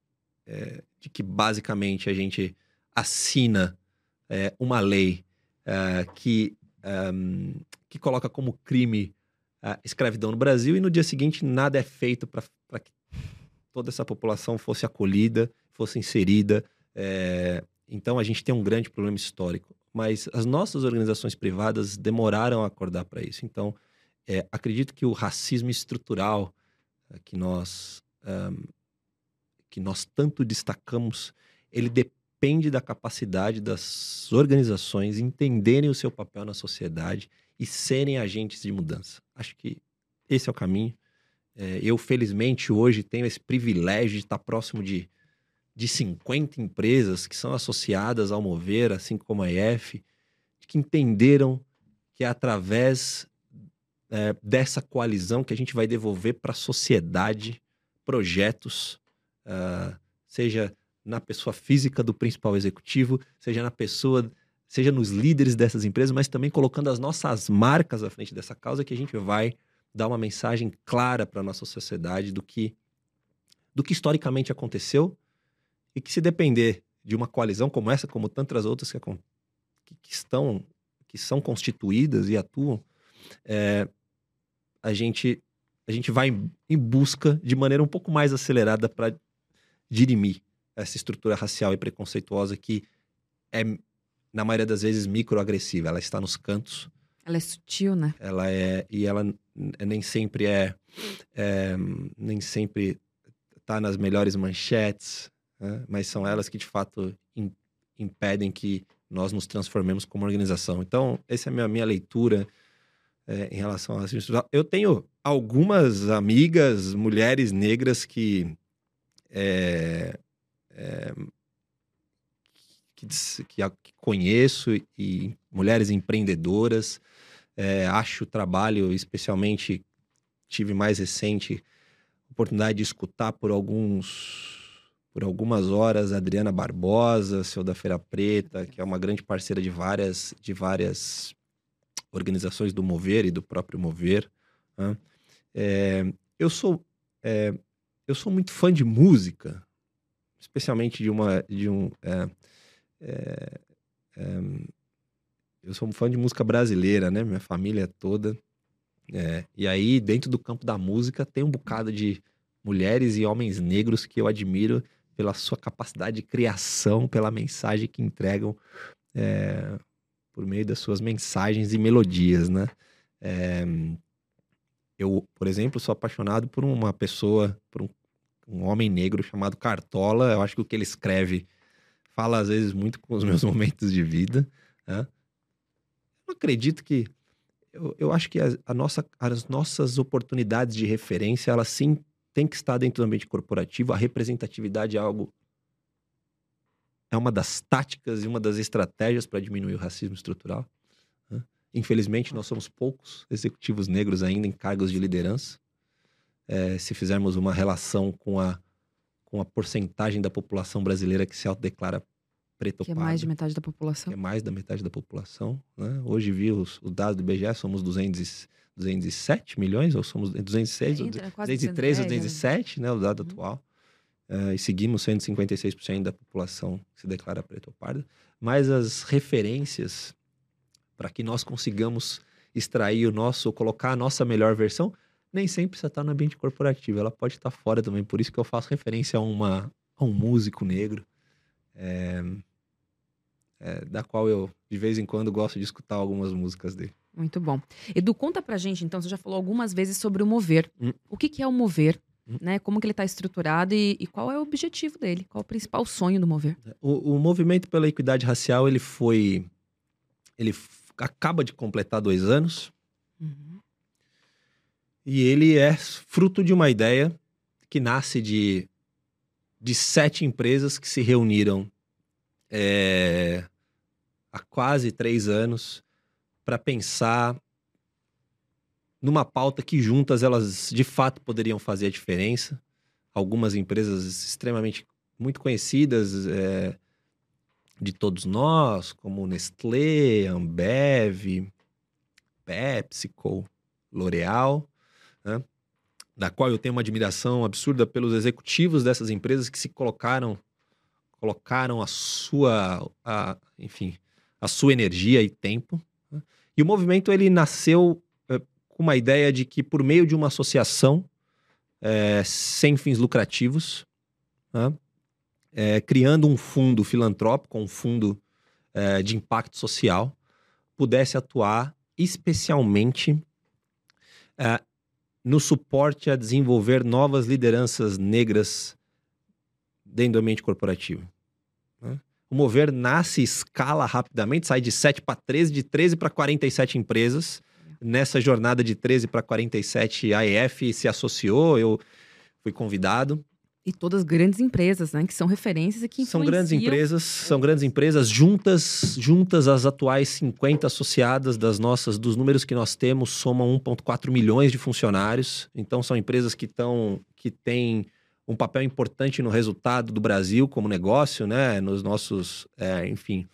é, de que basicamente a gente assina é, uma lei é, que, que coloca como crime a escravidão no Brasil e no dia seguinte nada é feito para que toda essa população fosse acolhida, fosse inserida. É... Então a gente tem um grande problema histórico. Mas as nossas organizações privadas demoraram a acordar para isso. Então, é, acredito que o racismo estrutural é, que nós um, que nós tanto destacamos, ele depende da capacidade das organizações entenderem o seu papel na sociedade e serem agentes de mudança. Acho que esse é o caminho. É, eu, felizmente, hoje tenho esse privilégio de estar próximo de, de 50 empresas que são associadas ao Mover, assim como a EF, que entenderam que é através é, dessa coalizão que a gente vai devolver para a sociedade projetos, uh, seja na pessoa física do principal executivo, seja na pessoa seja nos líderes dessas empresas, mas também colocando as nossas marcas à frente dessa causa, que a gente vai dar uma mensagem clara para a nossa sociedade do que, do que historicamente aconteceu e que se depender de uma coalizão como essa, como tantas outras que, que, que estão, que são constituídas e atuam, é, a gente a gente vai em busca de maneira um pouco mais acelerada para dirimir essa estrutura racial e preconceituosa que é na maioria das vezes, microagressiva. Ela está nos cantos.
Ela é sutil, né?
Ela é. E ela nem sempre é. é nem sempre está nas melhores manchetes, né? mas são elas que de fato in, impedem que nós nos transformemos como organização. Então, essa é a minha, minha leitura é, em relação a isso. Eu tenho algumas amigas, mulheres negras que. É, é, que, que, que conheço e mulheres empreendedoras. É, acho o trabalho, especialmente tive mais recente oportunidade de escutar por alguns por algumas horas a Adriana Barbosa, seu da Feira Preta, que é uma grande parceira de várias de várias organizações do Mover e do próprio Mover. Né? É, eu sou é, eu sou muito fã de música, especialmente de uma de um é, é, é, eu sou um fã de música brasileira, né? Minha família toda. É, e aí, dentro do campo da música, tem um bocado de mulheres e homens negros que eu admiro pela sua capacidade de criação, pela mensagem que entregam é, por meio das suas mensagens e melodias, né? É, eu, por exemplo, sou apaixonado por uma pessoa, por um, um homem negro chamado Cartola. Eu acho que o que ele escreve fala às vezes muito com os meus momentos de vida. Né? Eu acredito que. Eu, eu acho que a, a, nossa, as nossas oportunidades de referência, elas sim têm que estar dentro do ambiente corporativo. A representatividade é algo. É uma das táticas e uma das estratégias para diminuir o racismo estrutural. Né? Infelizmente, nós somos poucos executivos negros ainda em cargos de liderança. É, se fizermos uma relação com a com a porcentagem da população brasileira que se autodeclara preta
Que é mais de metade da população.
é mais da metade da população. Né? Hoje vi os, os dados do IBGE, somos 200, e- 207 milhões, ou somos 206,
É,
ou
entra quase
203 ou
210,
207, né? o dado
Uhum.
atual. Eh, e seguimos 156% da população que se declara preta ou parda. Mas as referências para que nós consigamos extrair o nosso, colocar a nossa melhor versão, nem sempre precisa estar no ambiente corporativo. Ela pode estar fora também. Por isso que eu faço referência a, uma, a um músico negro, é, é, da qual eu, de vez em quando, gosto de escutar algumas músicas dele.
Muito bom. Edu, conta pra gente, então, você já falou algumas vezes sobre o mover.
Hum.
O que, que é o mover?
Hum.
Né? Como que ele está estruturado e, e qual é o objetivo dele? Qual é o principal sonho do mover?
O, o movimento pela equidade racial, ele foi... Ele acaba de completar dois anos.
Uhum.
E ele é fruto de uma ideia que nasce de, de sete empresas que se reuniram é, há quase três anos para pensar numa pauta que juntas elas de fato poderiam fazer a diferença. Algumas empresas extremamente muito conhecidas é, de todos nós, como Nestlé, Ambev, PepsiCo, L'Oréal, né? da qual eu tenho uma admiração absurda pelos executivos dessas empresas que se colocaram colocaram a sua a, enfim a sua energia e tempo né? e o movimento ele nasceu eh, com uma ideia de que por meio de uma associação eh, sem fins lucrativos né? Eh, criando um fundo filantrópico um fundo de impacto social pudesse atuar especialmente no suporte a desenvolver novas lideranças negras dentro do ambiente corporativo. né? O Mover nasce escala rapidamente, sai de 7 para 13, de 13 para 47 empresas. Nessa jornada de 13 para 47, a EF se associou, eu fui convidado.
E todas grandes empresas, né? Que são referências e que
São grandes empresas, são grandes empresas juntas, juntas as atuais 50 associadas das nossas, dos números que nós temos, somam 1.4 milhões de funcionários. Então são empresas que estão que têm um papel importante no resultado do Brasil como negócio, né? Nos nossos, é, enfim,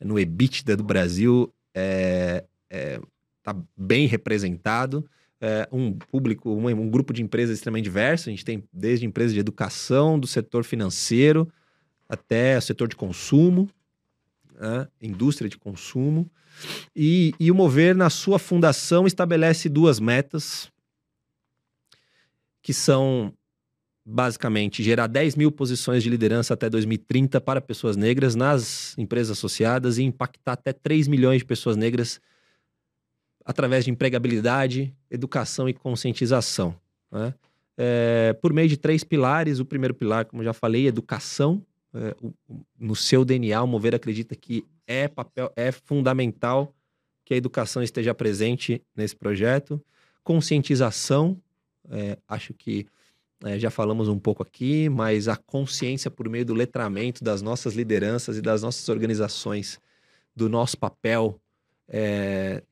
no EBITDA do Brasil é, é, tá bem representado. É, um público, um, um grupo de empresas extremamente diverso. A gente tem desde empresas de educação, do setor financeiro, até o setor de consumo, né? indústria de consumo. E, e o Mover, na sua fundação, estabelece duas metas, que são basicamente gerar 10 mil posições de liderança até 2030 para pessoas negras nas empresas associadas e impactar até 3 milhões de pessoas negras através de empregabilidade, educação e conscientização. né? É, por meio de três pilares. O primeiro pilar, como já falei, educação. É, o- no seu DNA, o Mover acredita que é papel, é fundamental que a educação esteja presente nesse projeto. Conscientização, é, acho que é, já falamos um pouco aqui, mas a consciência por meio do letramento das nossas lideranças e das nossas organizações, do nosso papel é,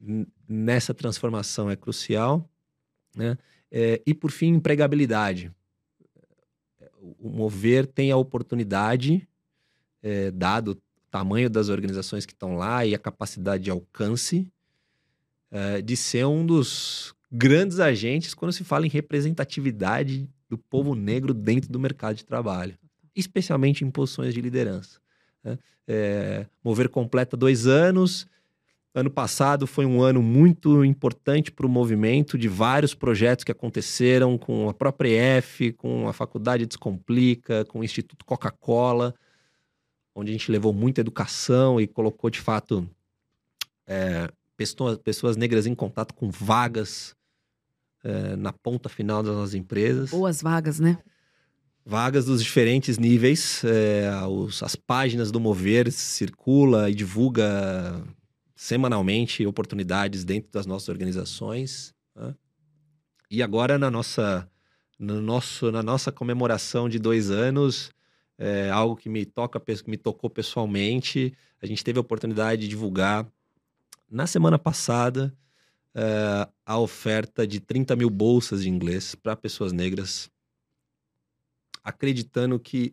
nessa transformação é crucial. Né? É, e por fim, empregabilidade. O Mover tem a oportunidade, é, dado o tamanho das organizações que estão lá e a capacidade de alcance, é, de ser um dos grandes agentes quando se fala em representatividade do povo negro dentro do mercado de trabalho, especialmente em posições de liderança. né? É, Mover completa dois anos. Ano passado foi um ano muito importante para o movimento, de vários projetos que aconteceram com a própria EF, com a Faculdade Descomplica, com o Instituto Coca-Cola, onde a gente levou muita educação e colocou, de fato, é, pessoas, pessoas negras em contato com vagas é, na ponta final das nossas empresas
Boas vagas, né?
vagas dos diferentes níveis. é, os- as páginas do Mover circula e divulga semanalmente oportunidades dentro das nossas organizações. né? E agora na nossa, no nosso, na nossa comemoração de dois anos, é, algo que me toca, me tocou pessoalmente, a gente teve a oportunidade de divulgar na semana passada é, a oferta de 30 mil bolsas de inglês para pessoas negras acreditando que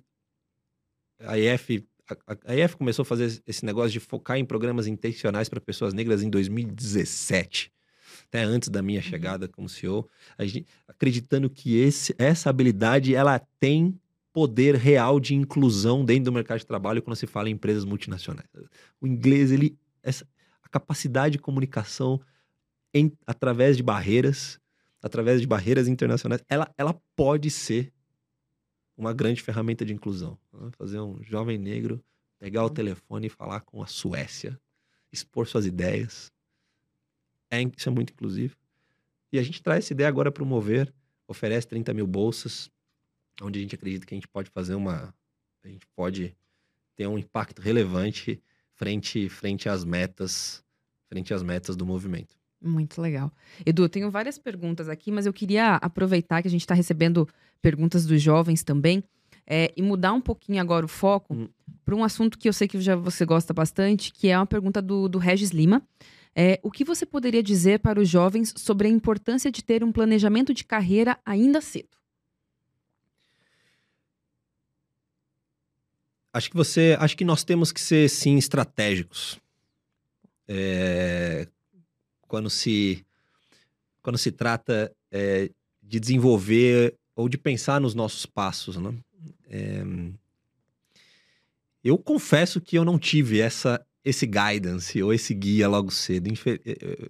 a IF a, a EF começou a fazer esse negócio de focar em programas intencionais para pessoas negras em 2017 até antes da minha uhum. chegada como CEO, gente, acreditando que esse, essa habilidade ela tem poder real de inclusão dentro do mercado de trabalho quando se fala em empresas multinacionais. O inglês, ele, essa, a capacidade de comunicação em, através de barreiras, através de barreiras internacionais, ela, ela pode ser uma grande ferramenta de inclusão. Né? Fazer um jovem negro pegar o uhum. telefone e falar com a Suécia, expor suas ideias, é, isso é muito inclusivo. E a gente traz essa ideia agora para o Mover, oferece 30 mil bolsas, onde a gente acredita que a gente pode fazer uma. A gente pode ter um impacto relevante frente, frente às metas, frente às metas do movimento.
Muito legal. Edu, eu tenho várias perguntas aqui, mas eu queria aproveitar que a gente está recebendo perguntas dos jovens também é, e mudar um pouquinho agora o foco hum. para um assunto que eu sei que já você gosta bastante, que é uma pergunta do, do Regis Lima. É, o que você poderia dizer para os jovens sobre a importância de ter um planejamento de carreira ainda cedo?
Acho que você, acho que nós temos que ser sim estratégicos. É, quando se quando se trata é, de desenvolver ou de pensar nos nossos passos, né? É, eu confesso que eu não tive essa esse guidance ou esse guia logo cedo. Eh,
eh,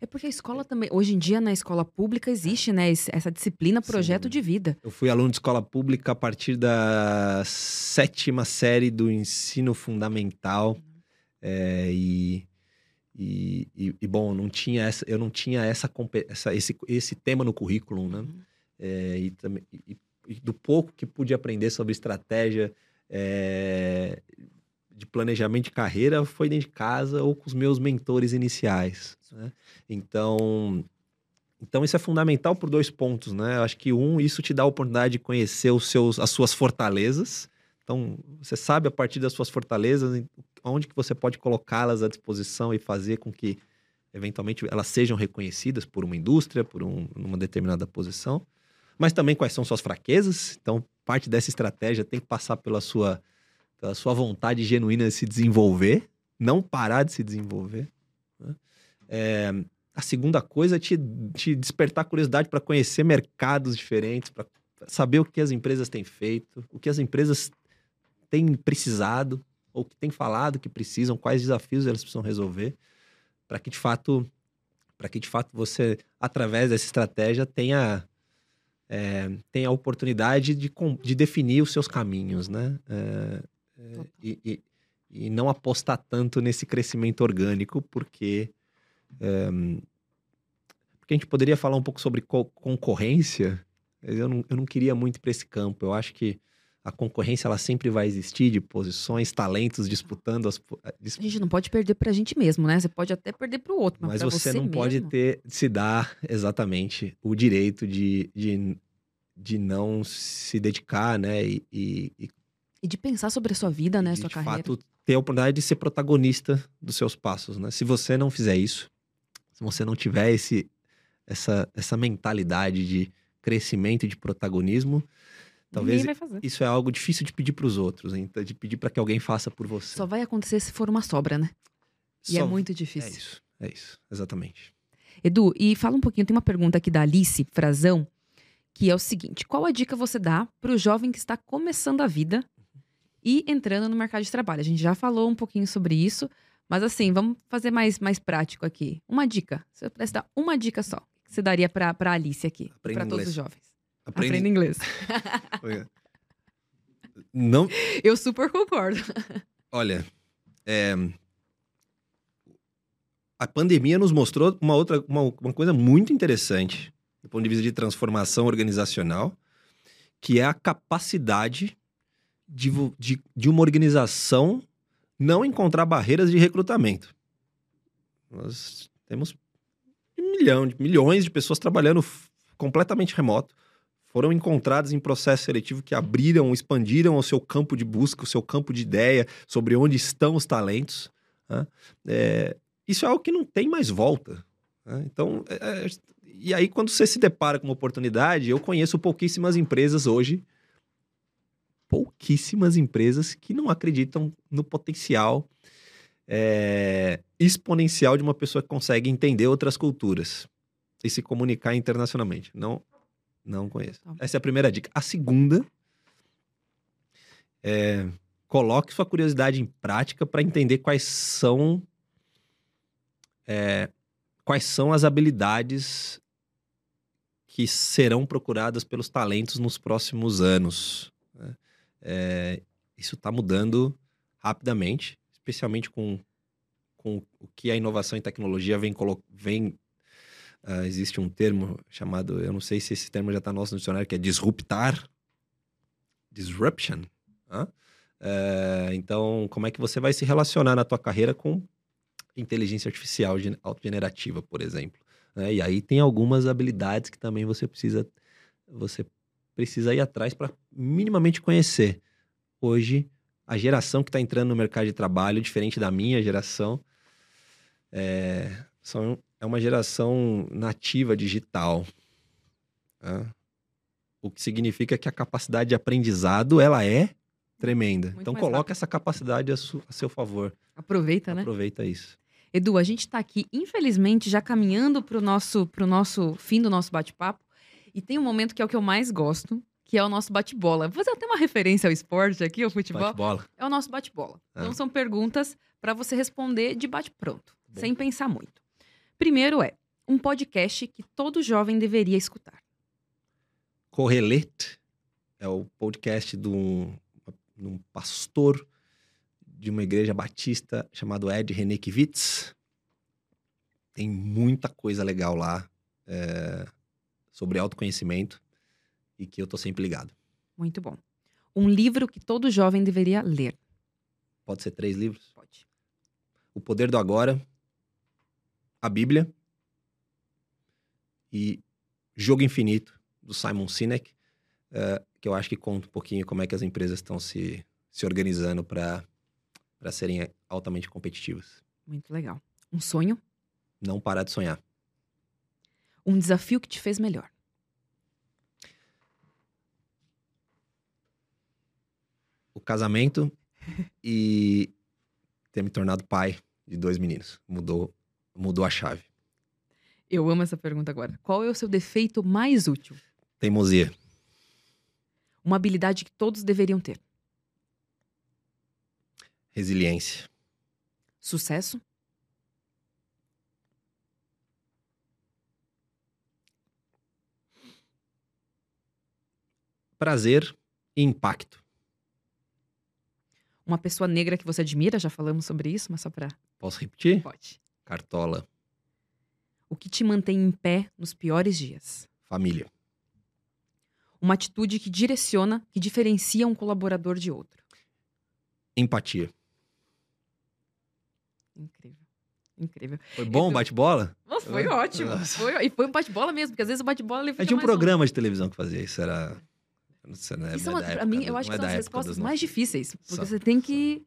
é porque a escola também, hoje em dia na escola pública existe, né, essa disciplina projeto Sim. de vida.
Eu fui aluno de escola pública a partir da sétima série do ensino fundamental é, e, e, e, e, bom, não tinha essa, eu não tinha essa, essa esse, esse tema no currículo, né? Uhum. É, e, também, e, do pouco que pude aprender sobre estratégia é, de planejamento de carreira foi dentro de casa ou com os meus mentores iniciais. Né? Então, então isso é fundamental por dois pontos, né? Eu acho que um, isso te dá a oportunidade de conhecer os seus, as suas fortalezas. Então, você sabe a partir das suas fortalezas onde que você pode colocá-las à disposição e fazer com que eventualmente elas sejam reconhecidas por uma indústria, por um, uma determinada posição. Mas também quais são suas fraquezas. Então, parte dessa estratégia tem que passar pela sua pela sua vontade genuína de se desenvolver, não parar de se desenvolver. Né? É, a segunda coisa é te, te despertar curiosidade para conhecer mercados diferentes, para saber o que as empresas têm feito, o que as empresas têm precisado, ou que têm falado que precisam, quais desafios elas precisam resolver, para que de fato, para que de fato você, através dessa estratégia, tenha é, tenha a oportunidade de, de definir os seus caminhos, né? É, é, e, e, e, não apostar tanto nesse crescimento orgânico, porque. É, porque a gente poderia falar um pouco sobre co concorrência, mas eu não, eu não queria muito para esse campo. Eu acho que a concorrência ela sempre vai existir de posições, talentos disputando as.
A gente não pode perder para a gente mesmo, né? Você pode até perder para o outro,
mas,
mas
você,
você,
não
mesmo...
pode ter se dar exatamente o direito de, de, de não se dedicar, né? E, e,
e de pensar sobre a sua vida, né?
De,
sua
de
carreira.
fato, ter a oportunidade de ser protagonista dos seus passos, né? Se você não fizer isso, se você não tiver esse, essa, essa mentalidade de crescimento e de protagonismo, talvez isso é algo difícil de pedir para os outros, hein? de pedir para que alguém faça por você.
Só vai acontecer se for uma sobra, né? E é Só... é muito difícil.
É isso, é isso, exatamente.
Edu, e fala um pouquinho, tem uma pergunta aqui da Alice Frazão, que é o seguinte: qual a dica você dá para o jovem que está começando a vida e entrando no mercado de trabalho. A gente já falou um pouquinho sobre isso, mas assim, vamos fazer mais, mais prático aqui. Uma dica. Se eu pudesse dar uma dica só, que você daria para a Alice aqui, para todos os jovens? Aprenda, Aprenda inglês.
Não.
Eu super concordo.
Olha, é... a pandemia nos mostrou uma outra, uma, uma coisa muito interessante do ponto de vista de transformação organizacional, que é a capacidade de, de, de uma organização não encontrar barreiras de recrutamento. Nós temos um milhão, milhões de pessoas trabalhando completamente remoto, foram encontradas em processo seletivo que abriram, expandiram o seu campo de busca, o seu campo de ideia sobre onde estão os talentos. Né? É, isso é algo que não tem mais volta. Né? Então, é, é e aí quando você se depara com uma oportunidade, eu conheço pouquíssimas empresas hoje pouquíssimas empresas que não acreditam no potencial é, exponencial de uma pessoa que consegue entender outras culturas e se comunicar internacionalmente. Não, não conheço. Tá. Essa é a primeira dica. A segunda é coloque sua curiosidade em prática para entender quais são é, quais são as habilidades que serão procuradas pelos talentos nos próximos anos. Né? É, isso está mudando rapidamente, especialmente com, com o que a inovação em tecnologia vem, vem uh, existe um termo chamado, eu não sei se esse termo já está no nosso dicionário, que é disruptar, disruption. Uh, então, como é que você vai se relacionar na tua carreira com inteligência artificial autogenerativa, por exemplo? Né? E aí tem algumas habilidades que também você precisa você precisa ir atrás para minimamente conhecer. Hoje, a geração que está entrando no mercado de trabalho, diferente da minha geração, é, são, é uma geração nativa digital. Né? O que significa que a capacidade de aprendizado ela é tremenda. Muito então coloca rápido. essa capacidade a, su, a, seu favor.
Aproveita, né?
Aproveita isso.
Edu, a gente está aqui, infelizmente, já caminhando para o nosso, pro nosso fim do nosso bate-papo. E tem um momento que é o que eu mais gosto, que é o nosso bate-bola. Vou fazer até uma referência ao esporte aqui, ao futebol.
Bate-bola.
É o nosso bate-bola. Ah. Então são perguntas para você responder de bate-pronto, sem pensar muito. Primeiro é um podcast que todo jovem deveria escutar.
Correlete é o podcast de um, de um pastor de uma igreja batista chamado Ed Renekiewicz. Tem muita coisa legal lá é, sobre autoconhecimento e que eu tô sempre ligado.
Muito bom. Um livro que todo jovem deveria ler.
Pode ser três livros?
Pode.
O Poder do Agora, a Bíblia e Jogo Infinito, do Simon Sinek, uh, que eu acho que conta um pouquinho como é que as empresas estão se, se organizando para para serem altamente competitivas.
Muito legal. Um sonho?
Não parar de sonhar.
Um desafio que te fez melhor?
O casamento e ter me tornado pai de dois meninos. Mudou, mudou a chave.
Eu amo essa pergunta agora. Qual é o seu defeito mais útil?
Teimosia.
Uma habilidade que todos deveriam ter.
Resiliência.
Sucesso?
Prazer e impacto.
Uma pessoa negra que você admira, já falamos sobre isso, mas só para.
Posso repetir?
Pode.
Cartola.
O que te mantém em pé nos piores dias?
Família.
Uma atitude que direciona, que diferencia um colaborador de outro?
Empatia.
Incrível. Incrível.
Foi bom o bate-bola?
Foi ótimo. Foi, e foi um bate-bola mesmo, porque às vezes o bate-bola ele
fica tinha um programa um... de televisão que fazia isso, era... Sei,
não é, são, é pra mim, eu acho que é são as respostas mais difíceis. Porque só, você tem que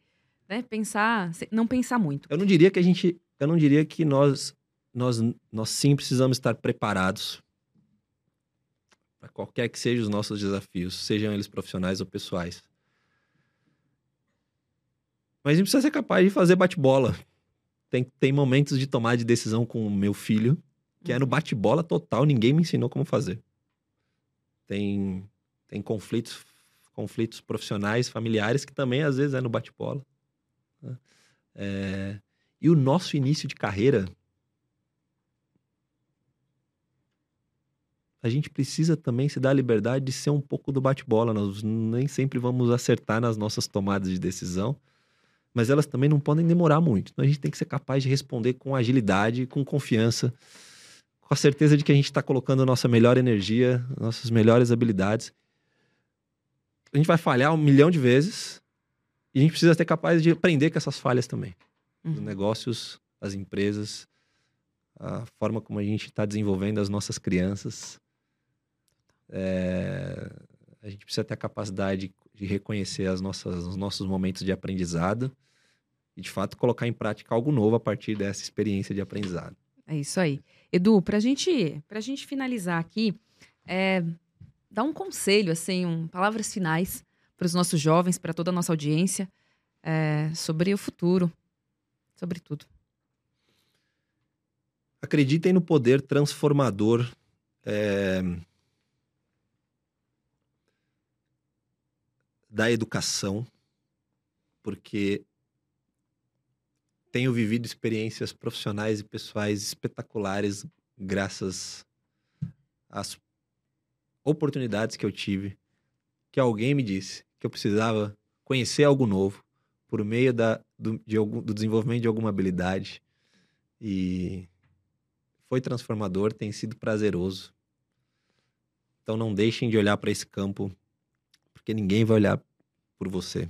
né, pensar, não pensar muito.
Eu não diria que a gente... Eu não diria que nós, nós, nós sim precisamos estar preparados para qualquer que sejam os nossos desafios, sejam eles profissionais ou pessoais. Mas a gente precisa ser capaz de fazer bate-bola tem, tem momentos de tomar de decisão com o meu filho, que é no uhum. bate-bola total, ninguém me ensinou como fazer. Tem, tem conflitos, conflitos profissionais, familiares, que também às vezes é no bate-bola. Né? É, e o nosso início de carreira, a gente precisa também se dar a liberdade de ser um pouco do bate-bola. Nós nem sempre vamos acertar nas nossas tomadas de decisão mas elas também não podem demorar muito. Então a gente tem que ser capaz de responder com agilidade, com confiança, com a certeza de que a gente está colocando a nossa melhor energia, nossas melhores habilidades. A gente vai falhar um milhão de vezes e a gente precisa ser capaz de aprender com essas falhas também. Uhum. Os negócios, as empresas, a forma como a gente está desenvolvendo as nossas crianças. É... A gente precisa ter a capacidade de reconhecer as nossas, os nossos momentos de aprendizado e, de fato, colocar em prática algo novo a partir dessa experiência de aprendizado.
É isso aí. Edu, para gente, a gente finalizar aqui, é, dá um conselho, assim, um, palavras finais para os nossos jovens, para toda a nossa audiência, é, sobre o futuro, sobre tudo.
Acreditem no poder transformador é, da educação, porque tenho vivido experiências profissionais e pessoais espetaculares graças às oportunidades que eu tive, que alguém me disse que eu precisava conhecer algo novo por meio da, do, de algum, do desenvolvimento de alguma habilidade. E foi transformador, tem sido prazeroso. Então não deixem de olhar para esse campo, porque ninguém vai olhar por você.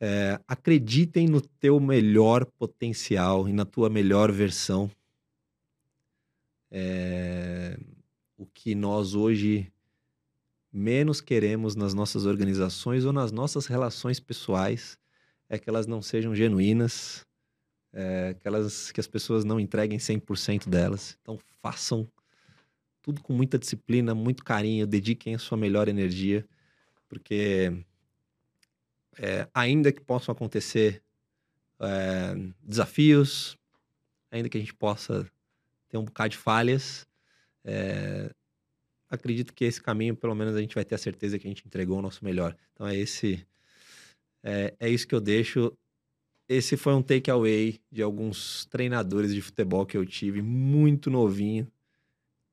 É, acreditem no teu melhor potencial e na tua melhor versão. É, o que nós hoje menos queremos nas nossas organizações ou nas nossas relações pessoais é que elas não sejam genuínas, é, que, elas, que as pessoas não entreguem 100% delas. Então façam tudo com muita disciplina, muito carinho, dediquem a sua melhor energia, porque é, ainda que possam acontecer é, desafios, ainda que a gente possa ter um bocado de falhas, é, acredito que esse caminho, pelo menos, a gente vai ter a certeza que a gente entregou o nosso melhor. Então é esse, é, é isso que eu deixo. Esse foi um takeaway de alguns treinadores de futebol que eu tive, muito novinho,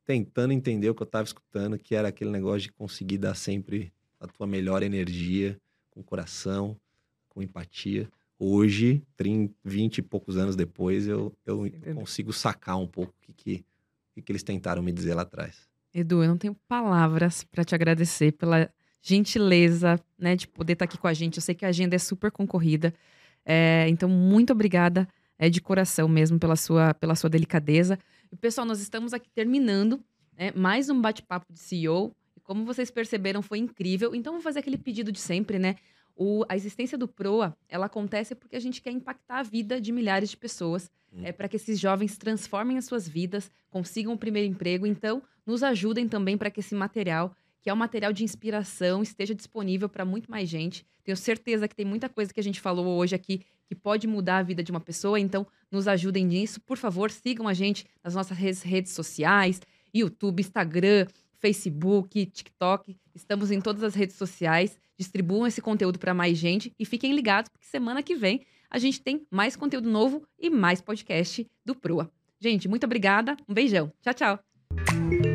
tentando entender o que eu estava escutando, que era aquele negócio de conseguir dar sempre a tua melhor energia, com coração, com empatia. Hoje, 30, 20 e poucos anos depois, eu, eu, consigo sacar um pouco o que, que, que eles tentaram me dizer lá atrás.
Edu, eu não tenho palavras para te agradecer pela gentileza, né, de poder estar tá aqui com a gente. Eu sei que a agenda é super concorrida, é, então muito obrigada, é de coração mesmo pela sua, pela sua delicadeza. E pessoal, nós estamos aqui terminando né, mais um bate-papo de CEO. E como vocês perceberam, foi incrível. Então, vou fazer aquele pedido de sempre, né? O, a existência do Proa, ela acontece porque a gente quer impactar a vida de milhares de pessoas, hum. é para que esses jovens transformem as suas vidas, consigam o primeiro emprego. Então, nos ajudem também para que esse material, que é um material de inspiração, esteja disponível para muito mais gente. Tenho certeza que tem muita coisa que a gente falou hoje aqui que pode mudar a vida de uma pessoa. Então, nos ajudem nisso. Por favor, sigam a gente nas nossas redes, redes sociais, YouTube, Instagram, Facebook, TikTok. Estamos em todas as redes sociais. Distribuam esse conteúdo para mais gente e fiquem ligados, porque semana que vem a gente tem mais conteúdo novo e mais podcast do Proa. Gente, muito obrigada. Um beijão. Tchau, tchau.